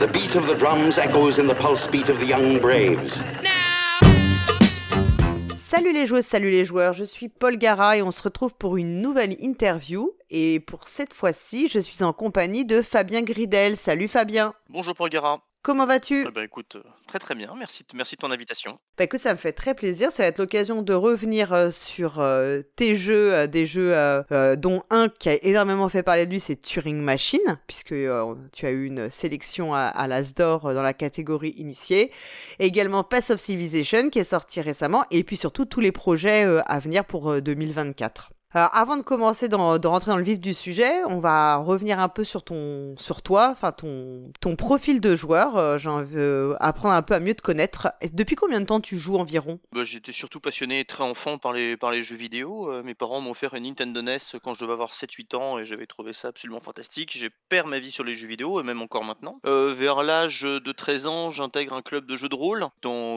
The beat of the drums echoes in the pulse beat of the young braves. Salut les joueuses, salut les joueurs, je suis Paul Gara et on se retrouve pour une nouvelle interview. Et pour cette fois-ci, je suis en compagnie de Fabien Gridel. Salut Fabien. Bonjour Paul Gara. Comment vas-tu Eh ben, écoute, euh, très très bien, merci, merci de ton invitation. Bah que ça me fait très plaisir, ça va être l'occasion de revenir euh, sur euh, tes jeux, euh, des jeux euh, euh, dont un qui a énormément fait parler de lui, c'est Turing Machine, puisque euh, tu as eu une sélection à, à l'Asdor euh, dans la catégorie initiée. Et également Pass of Civilization qui est sorti récemment, et puis surtout tous les projets euh, à venir pour euh, 2024. Alors, avant de commencer dans- de rentrer dans le vif du sujet, on va revenir un peu sur ton, sur toi, enfin ton, profil de joueur. Euh, J'ai envie euh, apprendre un peu à mieux te connaître. Depuis combien de temps tu joues environ? Bah, J'étais surtout passionné très enfant par les, jeux vidéo. Euh, mes parents m'ont offert une Nintendo NES quand je devais avoir 7-8 ans et j'avais trouvé ça absolument fantastique. J'ai perdu ma vie sur les jeux vidéo et même encore maintenant. Euh, vers l'âge de 13 ans, j'intègre un club de jeux de rôle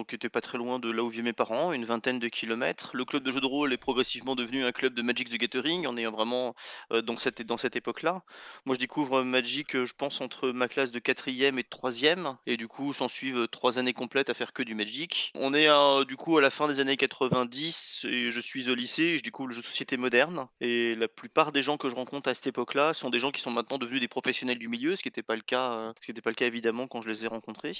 qui était pas très loin de là où vivaient mes parents, une vingtaine de kilomètres. Le club de jeux de rôle est progressivement devenu un club de Magic the Gathering en ayant vraiment dans cette, dans cette époque-là. Moi, je découvre Magic, je pense, entre ma classe de 4e et de 3e. Et du coup, s'en suivent 3 années complètes à faire que du Magic. On est euh, du coup à la fin des années 90 et je suis au lycée et je découvre le jeu de société moderne. Et la plupart des gens que je rencontre à cette époque-là sont des gens qui sont maintenant devenus des professionnels du milieu, ce qui n'était pas le cas, ce qui n'était pas le cas évidemment quand je les ai rencontrés.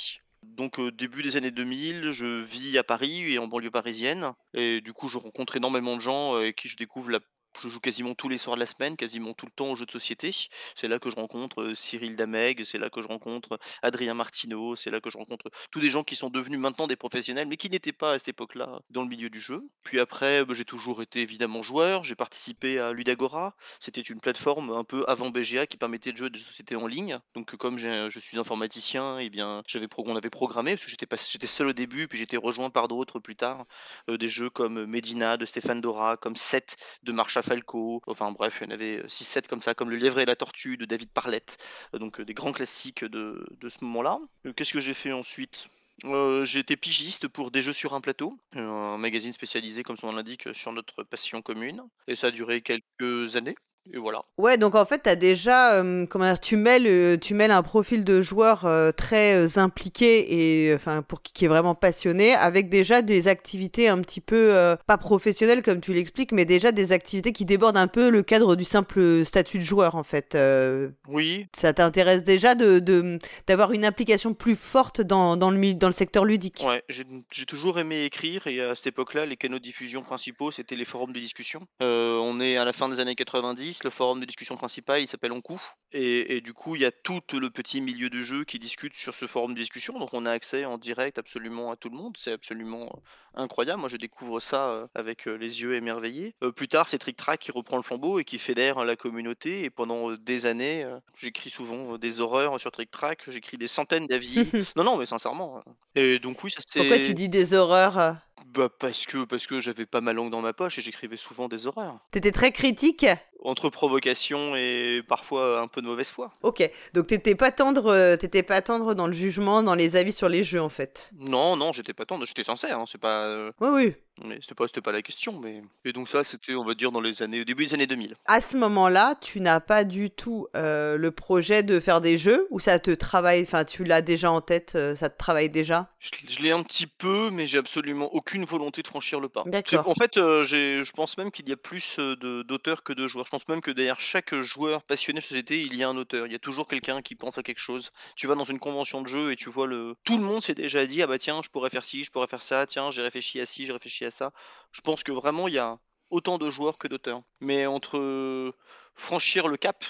Donc début des années 2000, je vis à Paris et en banlieue parisienne. Et du coup, je rencontre énormément de gens avec qui je découvre la je joue quasiment tous les soirs de la semaine, quasiment tout le temps aux jeux de société. C'est là que je rencontre Cyril Dameg, c'est là que je rencontre Adrien Martineau, c'est là que je rencontre tous des gens qui sont devenus maintenant des professionnels, mais qui n'étaient pas à cette époque-là dans le milieu du jeu. Puis après, bah, j'ai toujours été évidemment joueur, j'ai participé à Ludagora, c'était une plateforme un peu avant BGA qui permettait de jouer des sociétés en ligne. Donc comme je suis informaticien, et bien on avait programmé, parce que j'étais seul au début, puis j'étais rejoint par d'autres plus tard, des jeux comme Medina de Stéphane Dora, comme 7 de Marcha Falco, enfin bref, il y en avait 6-7 comme ça, comme Le Lièvre et la Tortue de David Parlett, euh, donc euh, des grands classiques de, de ce moment-là. Euh, Qu'est-ce que j'ai fait ensuite? Euh, été pigiste pour des jeux sur un plateau, euh, un magazine spécialisé, comme son nom l'indique, sur notre passion commune. Et ça a duré quelques années. Et voilà. Ouais, donc en fait, t'as déjà, euh, comment dire, tu mêles, euh, tu mêles un profil de joueur euh, très euh, impliqué et enfin pour qui, qui est vraiment passionné, avec déjà des activités un petit peu pas professionnelles comme tu l'expliques, mais déjà des activités qui débordent un peu le cadre du simple statut de joueur en fait. Oui, ça t'intéresse déjà de d'avoir une implication plus forte dans, dans le dans le secteur ludique? Ouais, j'ai toujours aimé écrire et à cette époque-là, les canaux de diffusion principaux, c'était les forums de discussion. On est à la fin des années 90, le forum de discussion principal, il s'appelle Oncoup. Et, et du coup, il y a tout le petit milieu de jeu qui discute sur ce forum de discussion. Donc on a accès en direct absolument à tout le monde. C'est absolument euh, incroyable. Moi, je découvre ça euh, avec euh, les yeux émerveillés. Euh, plus tard, c'est Trick Track qui reprend le flambeau et qui fédère la communauté. Et pendant des années, j'écris souvent des horreurs sur Trick Track. J'écris des centaines d'avis. non, non, mais sincèrement. Et donc oui, ça c'est. Pourquoi tu dis des horreurs Bah parce que parce que j'avais pas ma langue dans ma poche et j'écrivais souvent des horreurs. T'étais très critique? Entre provocation et parfois un peu de mauvaise foi. Ok, donc t'étais pas tendre, euh, t'étais pas tendre dans le jugement, dans les avis sur les jeux en fait? Non, non, j'étais pas tendre, j'étais sincère, hein, c'est pas, euh, Oui, oui. Mais c'était pas, c'était pas la question, mais. Et donc ça, c'était, on va dire, dans les années, au début des années 2000. À ce moment-là, tu n'as pas du tout euh, le projet de faire des jeux ou ça te travaille, enfin tu l'as déjà en tête, euh, ça te travaille déjà? Je, je l'ai un petit peu, mais j'ai absolument aucune volonté de franchir le pas. D'accord. En fait, euh, j'ai, je pense même qu'il y a plus de, d'auteurs que de joueurs. Je pense même que derrière chaque joueur passionné de société, il y a un auteur. Il y a toujours quelqu'un qui pense à quelque chose. Tu vas dans une convention de jeu et tu vois le. Tout le monde s'est déjà dit ah bah tiens, je pourrais faire ci, je pourrais faire ça. Tiens, j'ai réfléchi à ci, j'ai réfléchi à ça. Je pense que vraiment il y a autant de joueurs que d'auteurs. Mais entre euh, franchir le cap,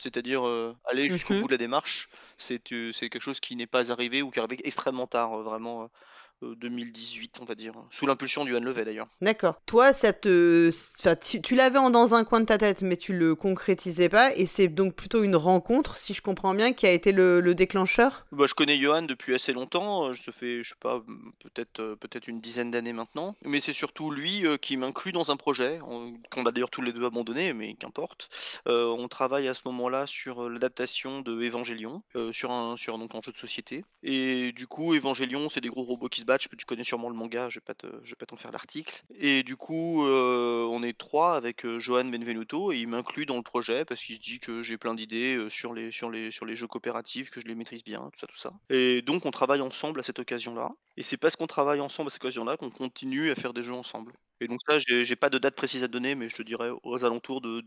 c'est-à-dire euh, aller jusqu'au bout de la démarche, c'est euh, c'est quelque chose qui n'est pas arrivé ou qui est arrivé extrêmement tard, euh, vraiment. Euh, euh, 2018, on va dire, sous l'impulsion du Levet d'ailleurs. D'accord. Toi, ça te, enfin, tu, tu l'avais dans un coin de ta tête, mais tu le concrétisais pas, et c'est donc plutôt une rencontre, si je comprends bien, qui a été le, le déclencheur? Bah, je connais Johan depuis assez longtemps, euh, ça fait, je sais pas, peut-être euh, peut-être une dizaine d'années maintenant, mais c'est surtout lui euh, qui m'inclut dans un projet, on- qu'on a d'ailleurs tous les deux abandonné, mais qu'importe. Euh, on travaille à ce moment-là sur euh, l'adaptation de Evangelion, euh, sur un sur donc un jeu de société, et du coup Evangelion c'est des gros robots qui se Batch, tu connais sûrement le manga, je vais pas je vais pas t'en faire l'article. Et du coup, heu, on est 3 avec, heu, Johan Benvenuto et il m'inclut dans le projet parce qu'il se dit que j'ai plein d'idées, heu, sur les sur les sur les jeux coopératifs, que je les maîtrise bien, tout ça, tout ça. Et donc on travaille ensemble à cette occasion-là. Et c'est parce qu'on travaille ensemble à cette occasion-là qu'on continue à faire des jeux ensemble. Et donc ça, j'ai pas de date précise à donner, mais je te dirais aux alentours de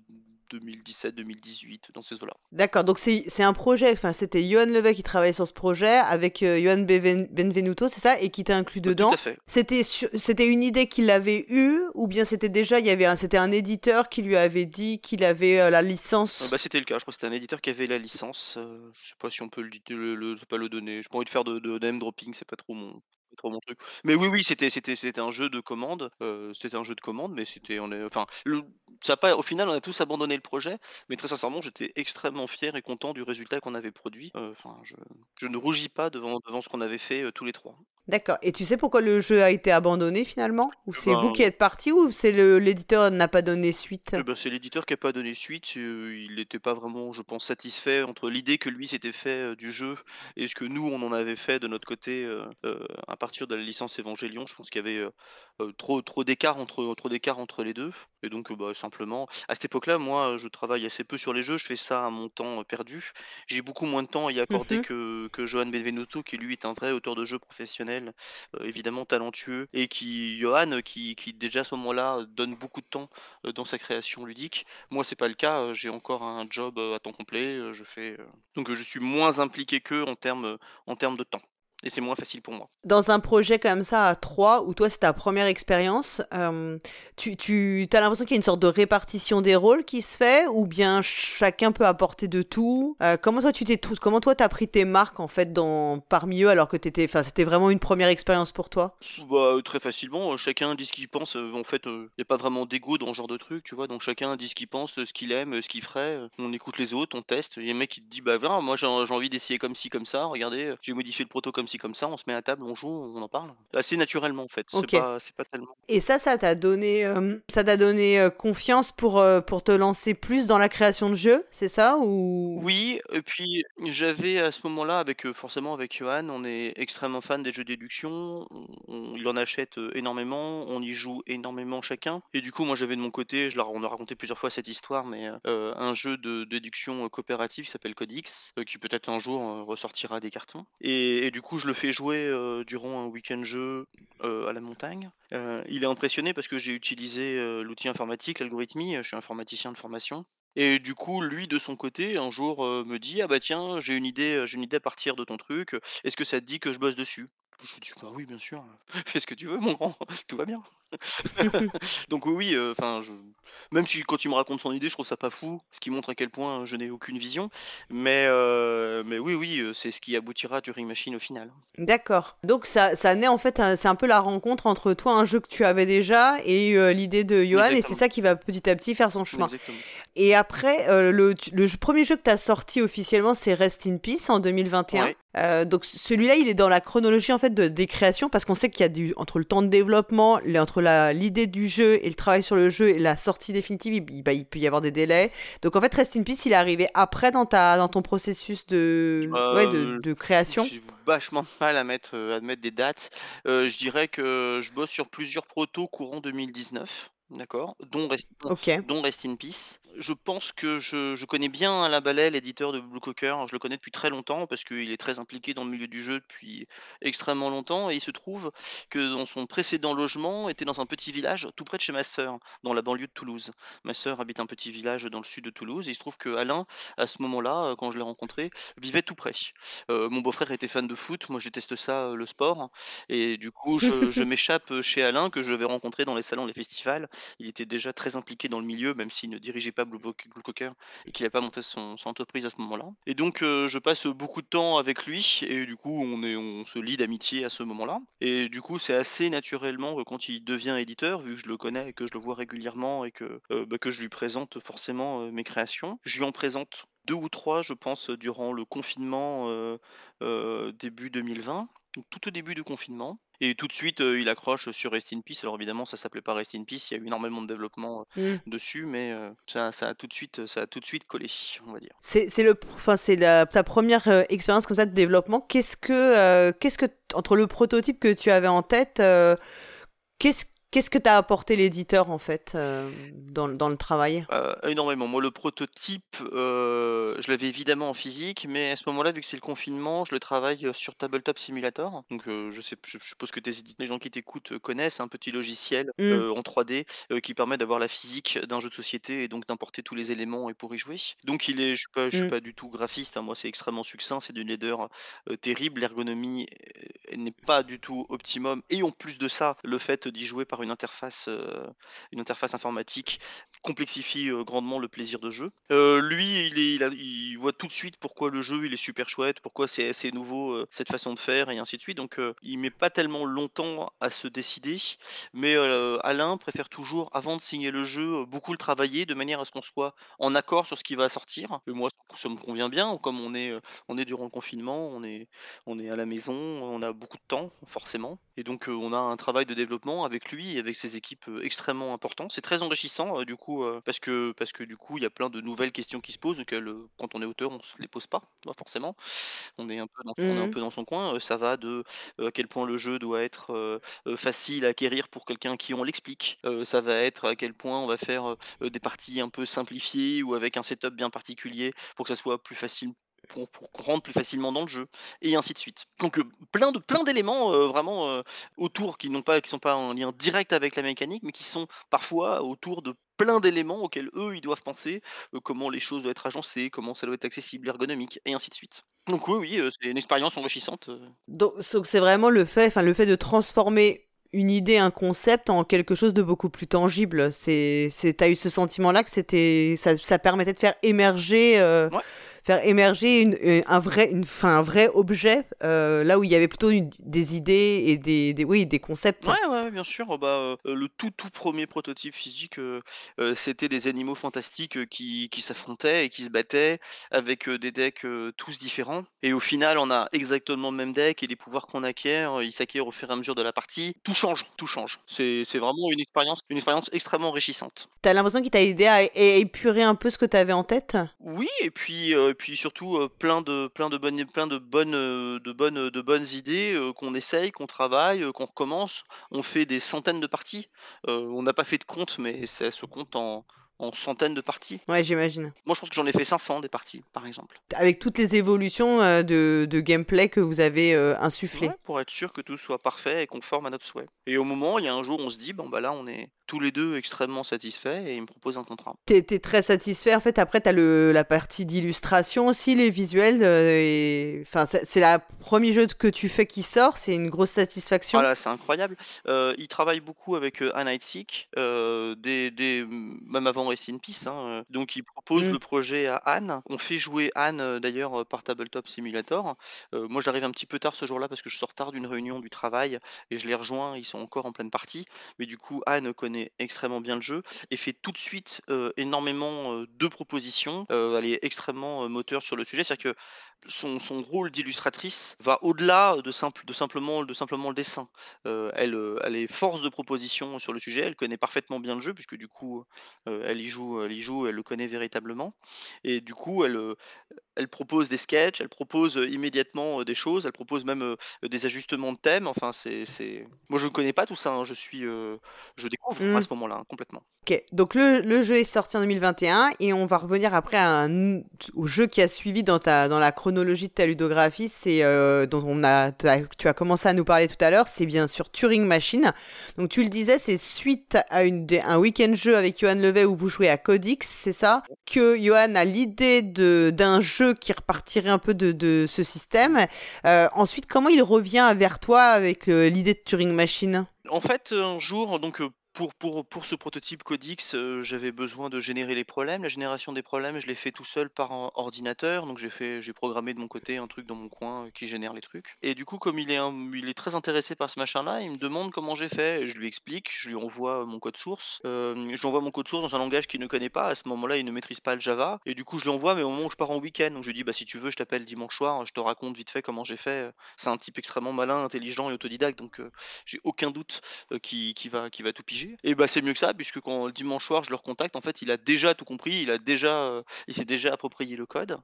2017-2018, dans ces eaux-là. D'accord, donc c'est un projet, enfin c'était Johan Levey qui travaillait sur ce projet avec euh, Johan Benvenuto, c'est ça, et qui t'a inclus dedans. Tout à fait. C'était une idée qu'il avait eue ou bien c'était déjà il y avait un c'était un éditeur qui lui avait dit qu'il avait euh, la licence? Euh, bah, c'était le cas, je crois que c'était un éditeur qui avait la licence. je sais pas si on peut le, di- le, le- pas le donner. J'ai pas envie de faire de, de name dropping, c'est pas trop mon Mais oui, oui, c'était c'était un jeu de commande. euh, c'était un jeu de commande, mais c'était on est enfin ça pas au final on a tous abandonné le projet, mais très sincèrement j'étais extrêmement fier et content du résultat qu'on avait produit. Euh, Enfin je, je ne rougis pas devant devant ce qu'on avait fait euh, tous les trois. D'accord. Et tu sais pourquoi le jeu a été abandonné finalement? Ou c'est Ben, vous qui êtes parti ou c'est l'éditeur n'a pas donné suite? Eh ben, c'est l'éditeur qui a pas donné suite. euh, il n'était pas vraiment, je pense, satisfait entre l'idée que lui s'était fait euh, du jeu et ce que nous on en avait fait de notre côté euh, à partir de la licence Évangélion. Je pense qu'il y avait euh, trop trop d'écart entre trop entre les deux. Et donc bah, simplement, à cette époque-là, moi, je travaille assez peu sur les jeux. Je fais ça à mon temps perdu. J'ai beaucoup moins de temps à y accorder Mhm. que que Johan Benvenuto, qui lui est un vrai auteur de jeux professionnel, euh, évidemment talentueux et qui Johan, qui qui déjà à ce moment-là euh, donne beaucoup de temps euh, dans sa création ludique. Moi, c'est pas le cas. J'ai encore un job à temps complet. Je fais donc je suis moins impliqué qu'eux en termes de temps. Et c'est moins facile pour moi. Dans un projet comme ça à trois, où toi c'est ta première expérience, euh, tu, tu as l'impression qu'il y a une sorte de répartition des rôles qui se fait, ou bien chacun peut apporter de tout? Euh, Comment toi tu t'es, comment toi t'as pris tes marques en fait dans parmi eux alors que t'étais, enfin c'était vraiment une première expérience pour toi? Bah, euh, très facilement, chacun dit ce qu'il pense. En fait, il n'y a pas vraiment d'ego dans ce genre de truc, tu vois. Donc chacun dit ce qu'il pense, ce qu'il aime, ce qu'il ferait. On écoute les autres, on teste. Il y a un mec qui te dit, bah voilà, moi j'ai j'ai envie d'essayer comme ci, comme ça. Regardez, j'ai modifié le proto comme comme ça. On se met à table, on joue, on en parle. Assez naturellement, en fait. C'est pas, tellement. Et ça, ça t'a donné, euh, ça t'a donné confiance pour euh, pour te lancer plus dans la création de jeux, c'est ça ou? Oui, et puis j'avais à ce moment-là, avec forcément avec Johan, on est extrêmement fan des jeux déduction. on- on- il en achète énormément, on y joue énormément chacun. Et du coup, moi j'avais de mon côté, je leur, on a raconté plusieurs fois cette histoire, mais euh, un jeu de déduction coopérative qui s'appelle Codix, qui peut-être un jour ressortira des cartons. Et, et du coup, je le fais jouer euh, durant un week-end jeu euh, à la montagne. Euh, il est impressionné parce que j'ai utilisé l'outil informatique, l'algorithmie. Je suis informaticien de formation. Et du coup, lui, de son côté, un jour, me dit: «Ah bah tiens, j'ai une idée, j'ai une idée à partir de ton truc. Est-ce que ça te dit que je bosse dessus?» je lui dis: «Bah oui, bien sûr, fais ce que tu veux, mon grand, tout va bien». Donc oui, oui, euh, enfin, je... même si quand il me raconte son idée, je trouve ça pas fou, ce qui montre à quel point je n'ai aucune vision. Mais, euh, mais oui, oui, euh, c'est ce qui aboutira à Turing Machine au final. D'accord. Donc ça, ça naît en fait, c'est un peu la rencontre entre toi, un jeu que tu avais déjà, et euh, l'idée de Johan, et c'est ça qui va petit à petit faire son chemin. Exactement. Et après, le, premier jeu que tu as sorti officiellement, c'est Rest in Peace en 2021. Ouais. Euh, donc celui-là, il est dans la chronologie en fait de, des créations parce qu'on sait qu'il y a du entre le temps de développement, les- entre l'idée du jeu et le travail sur le jeu et la sortie définitive, il, bah, il peut y avoir des délais. Donc en fait, Rest in Peace, il est arrivé après dans ta dans ton processus de ouais, de, Euh, de création. J'ai vachement de mal à mettre, euh, à mettre des dates. Euh, je dirais que je bosse sur plusieurs protos courant 2019, d'accord, dont Rest, Ok. dont Rest in Peace. Je pense que je, je connais bien Alain Ballet, l'éditeur de Blue Cocker. Je le connais depuis très longtemps parce qu'il est très impliqué dans le milieu du jeu depuis extrêmement longtemps. Et il se trouve que dans son précédent logement était dans un petit village tout près de chez ma sœur, dans la banlieue de Toulouse. Ma sœur habite un petit village dans le sud de Toulouse. Et il se trouve que Alain, à ce moment-là, euh, quand je l'ai rencontré, vivait tout près. Euh, mon beau-frère était fan de foot, moi je déteste ça, euh, le sport. Et du coup, je, je m'échappe chez Alain, que je vais rencontrer dans les salons, les festivals. Il était déjà très impliqué dans le milieu, même s'il ne dirigeait pas Blue, Cocker et qu'il n'a pas monté son, entreprise à ce moment-là. Et donc, euh, je passe beaucoup de temps avec lui, et du coup, on, est, on se lie d'amitié à ce moment-là. Et du coup, c'est assez naturellement que quand il devient éditeur, vu que je le connais et que je le vois régulièrement et que, euh, bah, je lui présente forcément euh, mes créations, je lui en présente deux ou trois, je pense, durant le confinement euh, euh, début 2020, donc tout au début du confinement. Et tout de suite, il accroche sur Rest in Peace. Alors évidemment, ça s'appelait pas Rest in Peace, il y a eu énormément de développement, mmh. dessus, mais ça ça a tout de suite ça a tout de suite collé, on va dire. C'est le enfin, c'est ta première expérience comme ça de développement. Qu'est-ce que, qu'est-ce que entre le prototype que tu avais en tête, qu'est-ce Qu'est-ce que t'as apporté l'éditeur en fait euh, dans, dans le travail? Euh, énormément. Moi, le prototype, euh, je l'avais évidemment en physique, mais à ce moment-là, vu que c'est le confinement, je le travaille sur Tabletop Simulator. Donc, je, sais, je suppose que les gens qui t'écoutent connaissent un petit logiciel mmh. en 3D qui permet d'avoir la physique d'un jeu de société et donc d'importer tous les éléments et pour y jouer. Donc, il est, je suis pas, suis mmh. pas du tout graphiste. Hein. Moi, c'est extrêmement succinct. C'est d'une laideur terrible. L'ergonomie n'est pas du tout optimum. Et en plus de ça, le fait d'y jouer par une interface, euh, une interface informatique complexifie euh, grandement le plaisir de jeu. Euh, lui, il, voit tout de suite pourquoi le jeu il est super chouette, pourquoi c'est assez nouveau cette façon de faire et ainsi de suite. Donc il met pas tellement longtemps à se décider, mais Alain préfère toujours, avant de signer le jeu, beaucoup le travailler de manière à ce qu'on soit en accord sur ce qui va sortir. Et moi, ça me convient bien, comme on est, on est durant le confinement, on est, on est à la maison, on a beaucoup de temps forcément, et donc on a un travail de développement avec lui et avec ses équipes extrêmement important. C'est très enrichissant du coup parce que parce que du coup il y a plein de nouvelles questions qui se posent auxquelles quand on est auteur on se les pose pas, forcément. On est un peu dans, un mmh peu dans son coin. ça va de à quel point le jeu doit être facile à acquérir pour quelqu'un qui on l'explique. ça va être à quel point on va faire des parties un peu simplifiées ou avec un setup bien particulier pour que ça soit plus facile pour, rentrer plus facilement dans le jeu, et ainsi de suite. Donc plein de plein d'éléments vraiment autour qui n'ont pas qui sont pas en lien direct avec la mécanique, mais qui sont parfois autour de plein d'éléments auxquels eux ils doivent penser, comment les choses doivent être agencées, comment ça doit être accessible, ergonomique, et ainsi de suite. Donc oui, oui, c'est une expérience enrichissante. Donc c'est vraiment le fait, enfin le fait de transformer une idée, un concept en quelque chose de beaucoup plus tangible. C'est, c'est, t'as eu ce sentiment-là que c'était, ça, ça permettait de faire émerger faire émerger une, euh, un, vrai, une, fin, un vrai objet, euh, là où il y avait plutôt des idées et des, des, oui, des concepts. Ouais, ouais, bien sûr. Bah, euh, le tout, tout premier prototype physique, c'était des animaux fantastiques qui, qui s'affrontaient et qui se battaient avec des decks tous différents. Et au final, on a exactement le même deck et les pouvoirs qu'on acquiert, ils s'acquièrent au fur et à mesure de la partie. Tout change, tout change. C'est vraiment une expérience, une expérience extrêmement enrichissante. T'as l'impression qu'il t'a aidé à épurer un peu ce que t'avais en tête? Oui, et puis et puis surtout, plein de plein de bonnes bonnes, de bonnes, idées, qu'on essaye, qu'on travaille, qu'on recommence. On fait des centaines de parties. on n'a pas fait de compte, mais ça se compte en en centaines de parties. Ouais, j'imagine. Moi, je pense que j'en ai fait 500 des parties, par exemple. Avec toutes les évolutions de, de, gameplay que vous avez insufflées. pour être sûr que tout soit parfait et conforme à notre souhait. Et au moment, il y a un jour, on se dit, bon, bah là, on est, tous les deux extrêmement satisfaits et ils me proposent un contrat. T'es es très satisfait. En fait, après, t'as la partie d'illustration aussi, les visuels. Euh, et... Enfin, c'est le premier jeu que tu fais qui sort. C'est une grosse satisfaction. Voilà, c'est incroyable. Euh, il travaille beaucoup avec euh, Anne euh, des, des, même avant Rest in Peace. Hein, donc, il propose mm. le projet à Anne. On fait jouer Anne d'ailleurs par Tabletop Simulator. moi, j'arrive un petit peu tard ce jour-là parce que je sors tard d'une réunion du travail et je les rejoins. Ils sont encore en pleine partie. Mais du coup, Anne connaît extrêmement bien le jeu et fait tout de suite énormément de propositions. elle est extrêmement moteur sur le sujet, c'est-à-dire que son, son rôle d'illustratrice va au-delà de, simple, de, simplement, de simplement le dessin. elle, elle est force de proposition sur le sujet, elle connaît parfaitement bien le jeu, puisque du coup, elle, elle y joue, elle le connaît véritablement. Et du coup, elle, elle propose des sketchs, elle propose immédiatement des choses, elle propose même des ajustements de thèmes. Enfin, c'est. Moi, je ne connais pas tout ça, hein, je suis, je découvre à mmh. ce moment-là, hein, complètement. Ok, donc le, le, jeu est sorti en 2021 et on va revenir après à un, au jeu qui a suivi dans, ta, dans la chronologie de ta ludographie, c'est euh, dont on a, tu as commencé à nous parler tout à l'heure, c'est bien sûr Turing Machine. Donc tu le disais, c'est suite à une, un week-end jeu avec Johan Levet où vous jouez à Codix, c'est ça? Que Johan a l'idée d'un jeu qui repartirait un peu de, ce système. Euh, ensuite, comment il revient vers toi avec euh, l'idée de Turing Machine? En fait, un jour, donc pour, ce prototype Codix, euh, j'avais besoin de générer les problèmes. La génération des problèmes, je l'ai fait tout seul par un ordinateur. Donc j'ai programmé de mon côté un truc dans mon coin euh, qui génère les trucs. Et du coup, comme il est, très intéressé par ce machin-là, il me demande comment j'ai fait. je lui explique, je lui envoie mon code source. Euh, je lui envoie mon code source dans un langage qu'il ne connaît pas. À ce moment-là, il ne maîtrise pas le Java. Et du coup, je lui envoie, mais au moment où je pars en week-end, donc je lui dis, bah si tu veux, je t'appelle dimanche soir, je te raconte vite fait comment j'ai fait. C'est un type extrêmement malin, intelligent et autodidacte, donc j'ai aucun doute qui, qui, va, qui va tout piger. Et bah c'est mieux que ça, puisque quand le dimanche soir je le recontacte, en fait il a déjà tout compris, il a déjà, il s'est déjà approprié le code,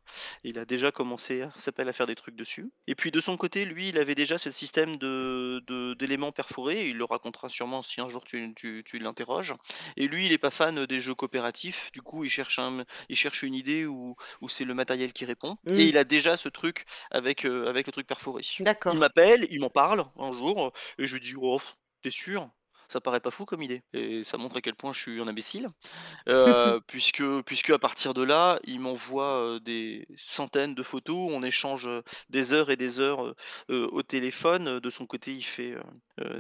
il a déjà commencé à, s'appelle à faire des trucs dessus. Et puis de son côté, lui, il avait déjà ce système de, d'éléments perforés, il le racontera sûrement si un jour tu, tu, tu l'interroges. Et lui, il est pas fan des jeux coopératifs, du coup il cherche, un, il cherche une idée où, où c'est le matériel qui répond. Et il a déjà ce truc avec, avec le truc perforé. D'accord. Il m'appelle, il m'en parle un jour, et je lui dis, oh, t'es sûr? Ça paraît pas fou comme idée. Et ça montre à quel point je suis un imbécile. Euh, puisque, puisque à partir de là, il m'envoie des centaines de photos, on échange des heures et des heures au téléphone. De son côté, il fait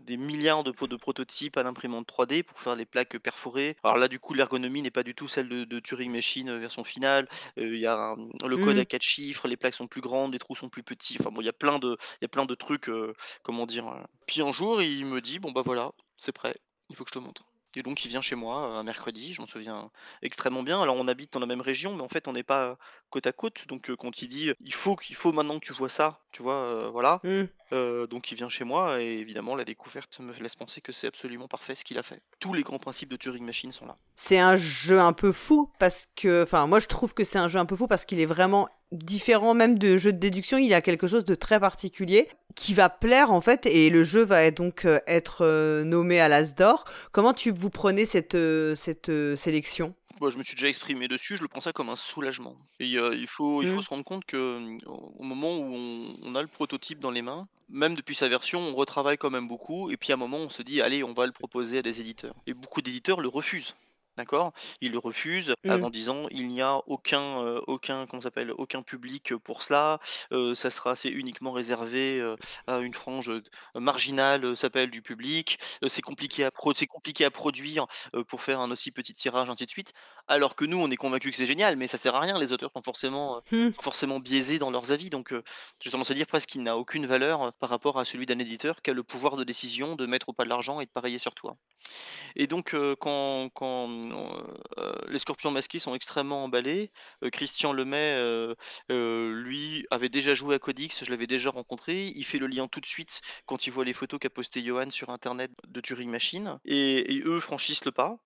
des milliards de, de prototypes à l'imprimante 3D pour faire les plaques perforées. Alors là, du coup, l'ergonomie n'est pas du tout celle de, Turing Machine version finale. Il y a le code à quatre chiffres, les plaques sont plus grandes, les trous sont plus petits. Enfin bon, il y a plein de, il y a plein de trucs, comment dire. Puis un jour, il me dit, bon bah voilà, c'est prêt, il faut que je te montre. Et donc il vient chez moi un mercredi, je m'en souviens extrêmement bien. Alors on habite dans la même région, mais en fait on n'est pas côte à côte. Donc quand il dit il faut qu'il faut maintenant que tu vois ça, tu vois, voilà. Mmh. donc il vient chez moi et évidemment la découverte me laisse penser que c'est absolument parfait ce qu'il a fait. Tous les grands principes de Turing Machine sont là. C'est un jeu un peu fou parce que, enfin moi je trouve que c'est un jeu un peu fou parce qu'il est vraiment différent même de jeux de déduction. Il y a quelque chose de très particulier qui va plaire en fait et le jeu va donc euh, être euh, nommé à l'As d'or. Comment tu vous prenez cette, euh, cette sélection? Moi, je me suis déjà exprimé dessus, je le prends ça comme un soulagement. Et il faut, il faut mmh. se rendre compte que au moment où on, a le prototype dans les mains, même depuis sa version, on retravaille quand même beaucoup. Et puis à un moment, on se dit, allez, on va le proposer à des éditeurs. Et beaucoup d'éditeurs le refusent. D'accord? Il le refuse mmh. en disant: «Il n'y a aucun, aucun comment s'appelle? Aucun public, pour cela, ça sera c'est uniquement réservé, à une frange, marginale, s'appelle du public, c'est compliqué à pro c'est compliqué à produire, pour faire un aussi petit tirage, ainsi de suite». Alors que nous, on est convaincus que c'est génial, mais ça sert à rien. Les auteurs sont forcément, mmh. forcément biaisés dans leurs avis, donc j'ai tendance à dire presque qu'il n'a aucune valeur, par rapport à celui d'un éditeur qui a le pouvoir de décision de mettre ou pas de l'argent et de parier sur toi. Et donc, quand quand euh, les scorpions masqués sont extrêmement emballés. Euh, Christian Lemay, euh, lui, avait déjà joué à Codix, je l'avais déjà rencontré. Il fait le lien tout de suite quand il voit les photos qu'a posté Johan sur internet de Turing Machine. Et, eux franchissent le pas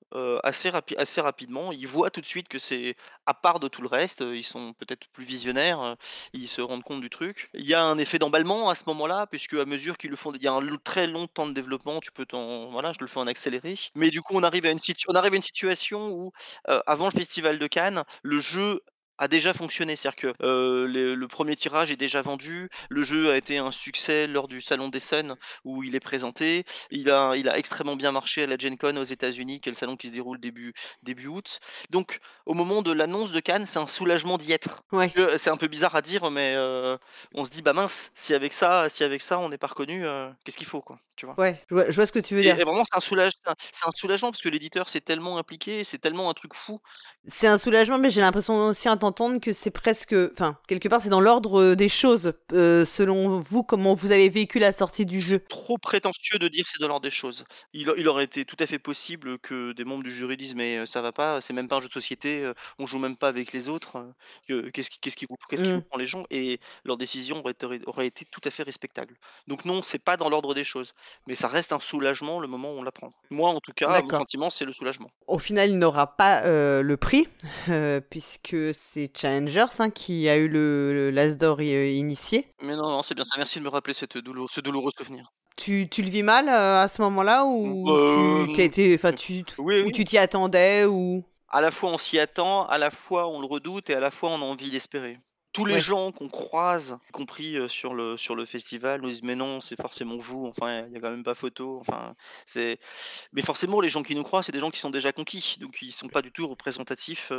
assez, assez rapidement. Ils voient tout de suite que c'est à part de tout le reste. Ils sont peut-être plus visionnaires. Ils se rendent compte du truc. Il y a un effet d'emballement à ce moment-là, puisque à mesure qu'ils le font, il y a un très long temps de développement. Tu peux voilà, je le fais en accéléré. Mais du coup, on arrive à une, on arrive à une situation où, avant le festival de Cannes, le jeu a déjà fonctionné. C'est-à-dire que le, premier tirage est déjà vendu. Le jeu a été un succès lors du Salon des Sun où il est présenté. Il a, il a extrêmement bien marché à la Gen Con aux États-Unis, qui est le salon qui se déroule début, début août. Donc, au moment de l'annonce de Cannes, c'est un soulagement d'y être. Ouais. C'est un peu bizarre à dire, mais on se dit, bah mince, si avec ça, si avec ça on n'est pas reconnu, qu'est-ce qu'il faut, quoi. Tu vois? Ouais, je vois, ce que tu veux dire. Et vraiment, c'est un, soulage, c'est un soulagement parce que l'éditeur c'est tellement impliqué, c'est tellement un truc fou. C'est un soulagement, mais j'ai l'impression aussi en entendre que c'est presque, enfin, quelque part, c'est dans l'ordre euh, des choses. Euh, selon vous, comment vous avez vécu la sortie du jeu Trop prétentieux de dire que c'est dans l'ordre des choses. Il, il, aurait été tout à fait possible que des membres du jury disent mais euh, ça va pas, c'est même pas un jeu de société, on joue même pas avec les autres. Qu'est-ce qui, qu'est-ce qui vous, qu'est-ce qui mmh. prend les gens? Et leur décision aurait été tout à fait respectable. Donc non, c'est pas dans l'ordre des choses, mais ça reste un soulagement le moment où on l'apprend. Moi, en tout cas, mon sentiment, c'est le soulagement. Au final, il n'aura pas le prix puisque c'est Challenge Hein, qui a eu le, l'As d'or euh, initié. Mais non, non, c'est bien ça. Merci de me rappeler cette ce douloureux souvenir. Tu, tu le vis mal euh, à ce moment-là ou tu, euh, été, tu, ou tu t'y attendais ou? À la fois on s'y attend, à la fois on le redoute et à la fois on a envie d'espérer tous les gens qu'on croise, y compris sur le sur le festival, nous disent mais non, c'est forcément vous. Enfin, il y a quand même pas photo. Enfin, c'est. Mais forcément, les gens qui nous croient, c'est des gens qui sont déjà conquis, donc ils sont pas du tout représentatifs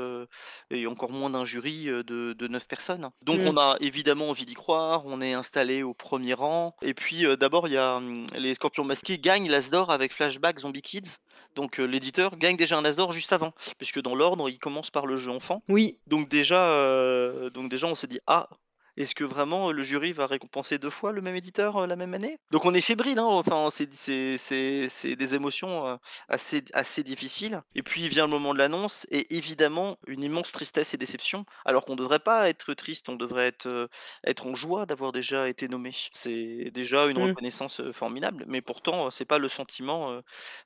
et encore moins d'un jury de, de 9 personnes. Donc mmh. on a évidemment envie d'y croire. On est installé au premier rang. Et puis d'abord, il y a mmh, les Scorpions masqués gagnent l'As d'or avec Flashback Zombie Kids. Donc euh, l'éditeur gagne déjà un as d'or juste avant, puisque dans l'ordre, il commence par le jeu enfant. Oui. Donc déjà, donc déjà on s'est dit ah est-ce que vraiment le jury va récompenser deux fois le même éditeur euh, la même année? Donc on est fébrile, hein, enfin c'est des émotions euh, assez, assez difficiles. Et puis vient le moment de l'annonce et évidemment une immense tristesse et déception, alors qu'on ne devrait pas être triste, on devrait être, euh, être en joie d'avoir déjà été nommé. C'est déjà une Mm. reconnaissance euh, formidable, mais pourtant euh, c'est pas le sentiment euh,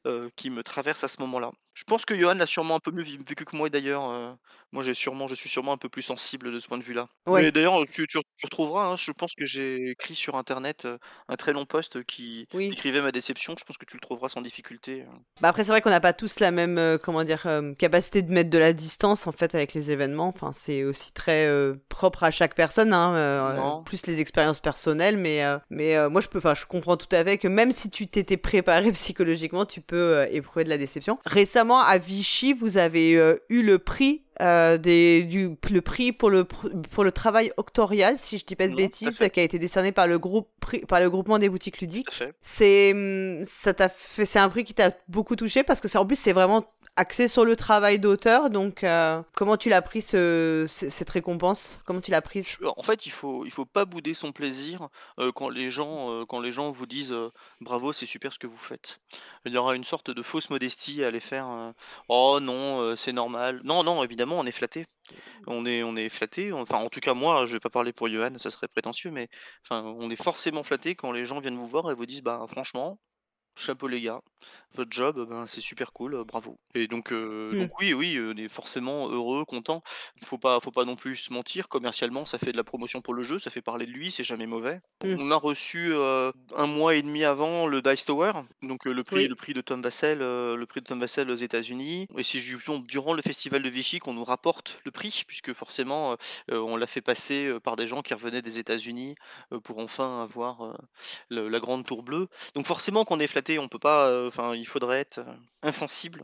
euh, qui me traverse à ce moment-là. Je pense que Johan l'a sûrement un peu mieux vécu que moi d'ailleurs. euh, moi j'ai sûrement, je suis sûrement un peu plus sensible de ce point de vue-là. Ouais. Mais d'ailleurs, tu, tu- tu retrouveras, hein, je pense que j'ai écrit sur internet euh, un très long post qui Oui. décrivait ma déception. Je pense que tu le trouveras sans difficulté. euh. Bah après, c'est vrai qu'on n'a pas tous la même, euh, comment dire, euh, capacité de mettre de la distance en fait avec les événements. Enfin, c'est aussi très euh, propre à chaque personne, hein, euh, Non. plus les expériences personnelles. Mais, euh, mais euh, moi, je peux, enfin, je comprends tout à fait que même si tu t'étais préparé psychologiquement, tu peux euh, éprouver de la déception. Récemment, à Vichy, vous avez euh, eu le prix. Euh, des, du, le prix pour le, pour le travail octorial, si je dis pas de Non, à bêtises, qui a été décerné par le, groupe, par le groupement des boutiques ludiques. Fait. C'est un prix qui t'a beaucoup touché parce que c'est en plus c'est vraiment axé sur le travail d'auteur donc euh, comment tu l'as pris ce, ce- cette récompense? Comment tu l'as prise? En fait, il faut, il faut pas bouder son plaisir euh, quand les gens, euh, quand les gens vous disent bravo, c'est super ce que vous faites. Il y aura une sorte de fausse modestie à aller faire. oh non, c'est normal. Non, non, évidemment, on est flatté. On est, on est flatté. Enfin, en tout cas, moi, je vais pas parler pour Johan, ça serait prétentieux, mais enfin, on est forcément flatté quand les gens viennent vous voir et vous disent bah franchement. Chapeau les gars, votre job, ben, c'est super cool, euh, bravo. Et donc, euh, Hmm. donc oui, oui, on est forcément heureux, content. Faut pas, faut pas non plus se mentir. Commercialement, ça fait de la promotion pour le jeu, ça fait parler de lui, c'est jamais mauvais. Mm. On a reçu euh, un mois et demi avant le Dice Tower, donc euh, le prix, Oui. le prix de Tom Vassell, euh, le prix de Tom Vassell aux États-Unis. Et c'est ju- durant le festival de Vichy qu'on nous rapporte le prix, puisque forcément, euh, on l'a fait passer euh, par des gens qui revenaient des États-Unis euh, pour enfin avoir euh, le- la grande tour bleue. Donc forcément, qu'on est flatté, on peut pas. Enfin, il faudrait être insensible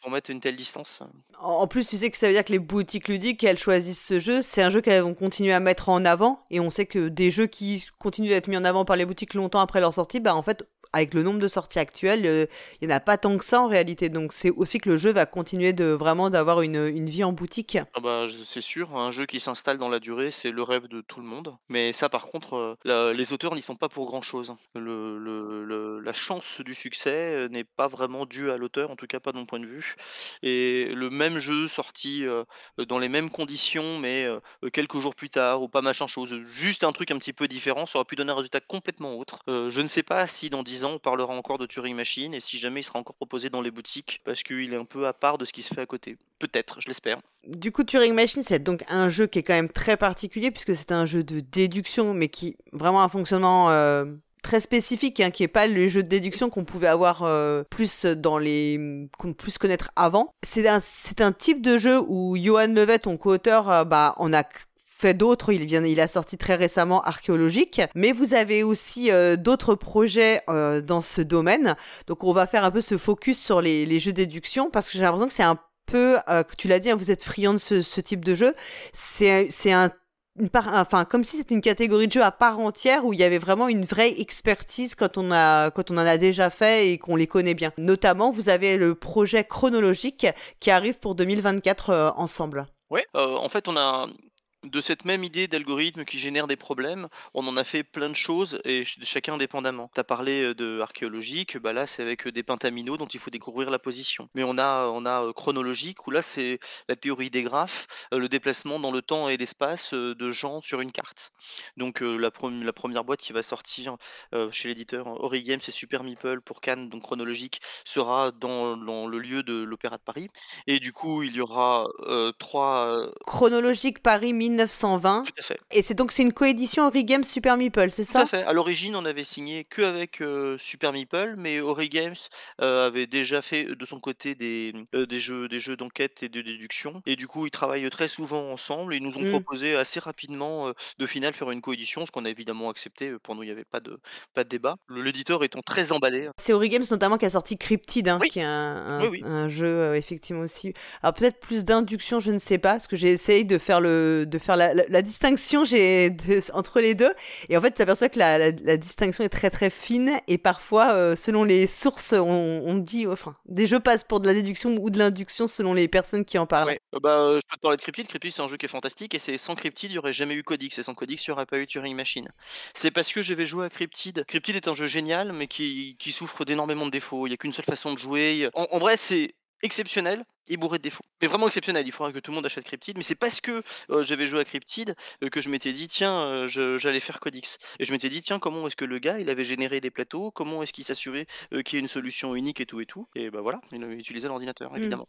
pour mettre une telle distance. en en plus tu sais que ça veut dire que les boutiques ludiques elles choisissent ce jeu c'est un jeu qu'elles vont continuer à mettre en avant et on sait que des jeux qui continuent d'être mis en avant par les boutiques longtemps après leur sortie bah en fait avec le nombre de sorties actuelles, euh, il n'y en a pas tant que ça en réalité. Donc c'est aussi que le jeu va continuer de vraiment d'avoir une, vie en boutique. Ah bah, c'est sûr, un jeu qui s'installe dans la durée, c'est le rêve de tout le monde. Mais ça, par contre, euh, les auteurs n'y sont pas pour grand-chose. La chance du succès euh, n'est pas vraiment due à l'auteur, en tout cas pas de mon point de vue. Et le même jeu sorti dans les mêmes conditions, mais quelques jours plus tard, ou pas machin chose, juste un truc un petit peu différent, ça aurait pu donner un résultat complètement autre. Je ne sais pas si dans 10 on parlera encore de Turing Machine, et si jamais il sera encore proposé dans les boutiques, parce qu'il est un peu à part de ce qui se fait à côté. Peut-être, je l'espère. Du coup, Turing Machine, c'est donc un jeu qui est quand même très particulier puisque c'est un jeu de déduction, mais qui vraiment un fonctionnement euh, très spécifique, hein, qui est pas le jeu de déduction qu'on pouvait avoir euh, plus dans les qu'on plus connaître avant. C'est un c'est un type de jeu où Johan Levet, ton co-auteur, euh, bah on a fait d'autres, il vient, il a sorti très récemment archéologique, mais vous avez aussi euh, d'autres projets euh, dans ce domaine. Donc on va faire un peu ce focus sur les, les jeux déduction parce que j'ai l'impression que c'est un peu, euh, tu l'as dit, hein, vous êtes friand de ce, type de jeu. C'est un enfin, comme si c'était une catégorie de jeu à part entière où il y avait vraiment une vraie expertise quand on a, quand on en a déjà fait et qu'on les connaît bien. Notamment, vous avez le projet chronologique qui arrive pour 2024 euh, ensemble. Ouais. Euh, en fait, on a de cette même idée d'algorithme qui génère des problèmes, on en a fait plein de choses et ch- chacun indépendamment. Tu as parlé euh, de archéologique, bah là c'est avec euh, des pentaminos dont il faut découvrir la position. Mais on a, on a euh, chronologique où là c'est la théorie des graphes, le déplacement dans le temps et l'espace de gens sur une carte. Donc la, première boîte qui va sortir chez l'éditeur Ori Games et Super Meeple pour Cannes, donc chronologique, sera dans, le lieu de l'Opéra de Paris. Et du coup il y aura trois... Chronologique Paris 1920. tout à fait. Et c'est donc c'est une coédition Ori Games Super Meeple, c'est Tout à ça fait. À l'origine, on avait signé que avec euh, Super Meeple, mais Ori Games euh, avait déjà fait euh, de son côté des, euh, des jeux, des jeux d'enquête et de déduction. Et du coup, ils travaillent très souvent ensemble. Et ils nous ont Mm. proposé assez rapidement euh, de final faire une coédition, ce qu'on a évidemment accepté. Pour nous, il n'y avait pas de, pas de débat. L'éditeur étant très emballé. C'est Ori Games notamment qui a sorti Cryptid, hein, Oui. qui est un, un- Oui, oui. un jeu effectivement aussi. Alors peut-être plus d'induction, je ne sais pas, parce que j'ai essayé de faire le de faire la, distinction entre les deux. Et en fait, tu t'aperçois que la, distinction est très très fine et parfois, euh, selon les sources, on, dit, enfin, des jeux passent pour de la déduction ou de l'induction selon les personnes qui en parlent. Euh, bah, je peux te parler de Cryptid. Cryptid, c'est un jeu qui est fantastique et c'est sans Cryptid, il n'y aurait jamais eu Codix. Et sans Codix, il n'y aurait pas eu Turing Machine. C'est parce que j'avais joué à Cryptid. Cryptid est un jeu génial, mais qui, souffre d'énormément de défauts. Il n'y a qu'une seule façon de jouer. en vrai, c'est exceptionnel et bourré de défauts. Mais vraiment exceptionnel, il faudra que tout le monde achète Cryptid, mais c'est parce que euh, j'avais joué à Cryptid euh, que je m'étais dit, tiens, euh, j'allais faire Codix. Et je m'étais dit, tiens, comment est-ce que le gars, il avait généré des plateaux, comment est-ce qu'il s'assurait qu'il y ait une solution unique et tout et tout. Et ben voilà, il utilisait l'ordinateur, mmh. évidemment.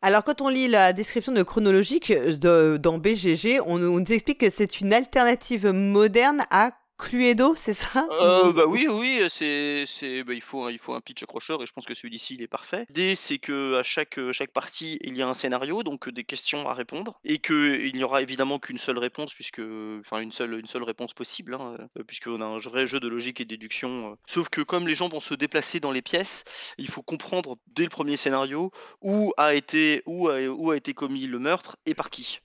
Alors quand on lit la description de chronologique dans BGG, on nous explique que c'est une alternative moderne à Cluedo, c'est ça? Euh, bah oui, oui, c'est, c'est, bah, il faut, il faut un pitch accrocheur et je pense que celui-ci il est parfait. L'idée c'est que à chaque, chaque partie il y a un scénario, donc des questions à répondre et qu'il n'y aura évidemment qu'une seule réponse puisque, enfin une seule, une seule réponse possible, hein, euh, puisqu'on a un vrai jeu de logique et de déduction. Euh. Sauf que comme les gens vont se déplacer dans les pièces, il faut comprendre dès le premier scénario où a été, où a, où a été commis le meurtre et par qui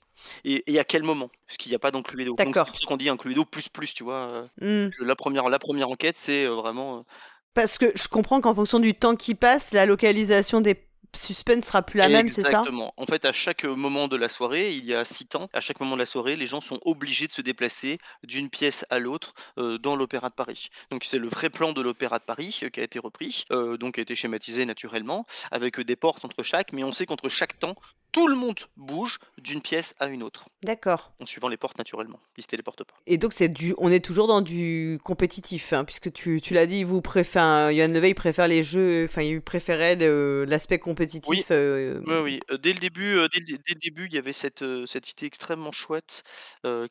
et, à quel moment? Parce qu'il n'y a pas dans Cluedo. C'est pour ça qu'on dit un Cluedo plus plus, tu vois. Mmh. La première, la première enquête, c'est vraiment. Parce que je comprends qu'en fonction du temps qui passe, la localisation des suspense sera plus la même, c'est ça? Exactement. En fait, à chaque moment de la soirée, il y a six temps, à chaque moment de la soirée, les gens sont obligés de se déplacer d'une pièce à l'autre euh, dans l'Opéra de Paris. Donc c'est le vrai plan de l'Opéra de Paris euh, qui a été repris, euh, donc qui a été schématisé naturellement, avec des portes entre chaque, mais on sait qu'entre chaque temps, tout le monde bouge d'une pièce à une autre. D'accord. En suivant les portes naturellement, ils se téléportent pas. Et donc c'est du, on est toujours dans du compétitif, hein, puisque tu, tu l'as dit, vous préférez, Yann Levey préfère les jeux, enfin il préférait l'aspect compétitif oui. Euh, oui, euh, dès le début, euh, dès le début, il y avait cette, cette idée extrêmement chouette,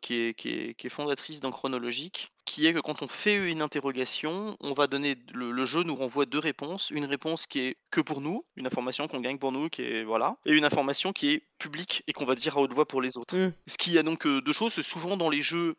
qui est qui est qui est fondatrice dans Chronologique, qui est que quand on fait une interrogation, on va donner le jeu nous renvoie deux réponses. Une réponse qui est que pour nous, une information qu'on gagne pour nous, qui est voilà et une information qui est publique et qu'on va dire à haute voix pour les autres. Mmh. Ce qui a donc, deux choses, c'est souvent dans les jeux,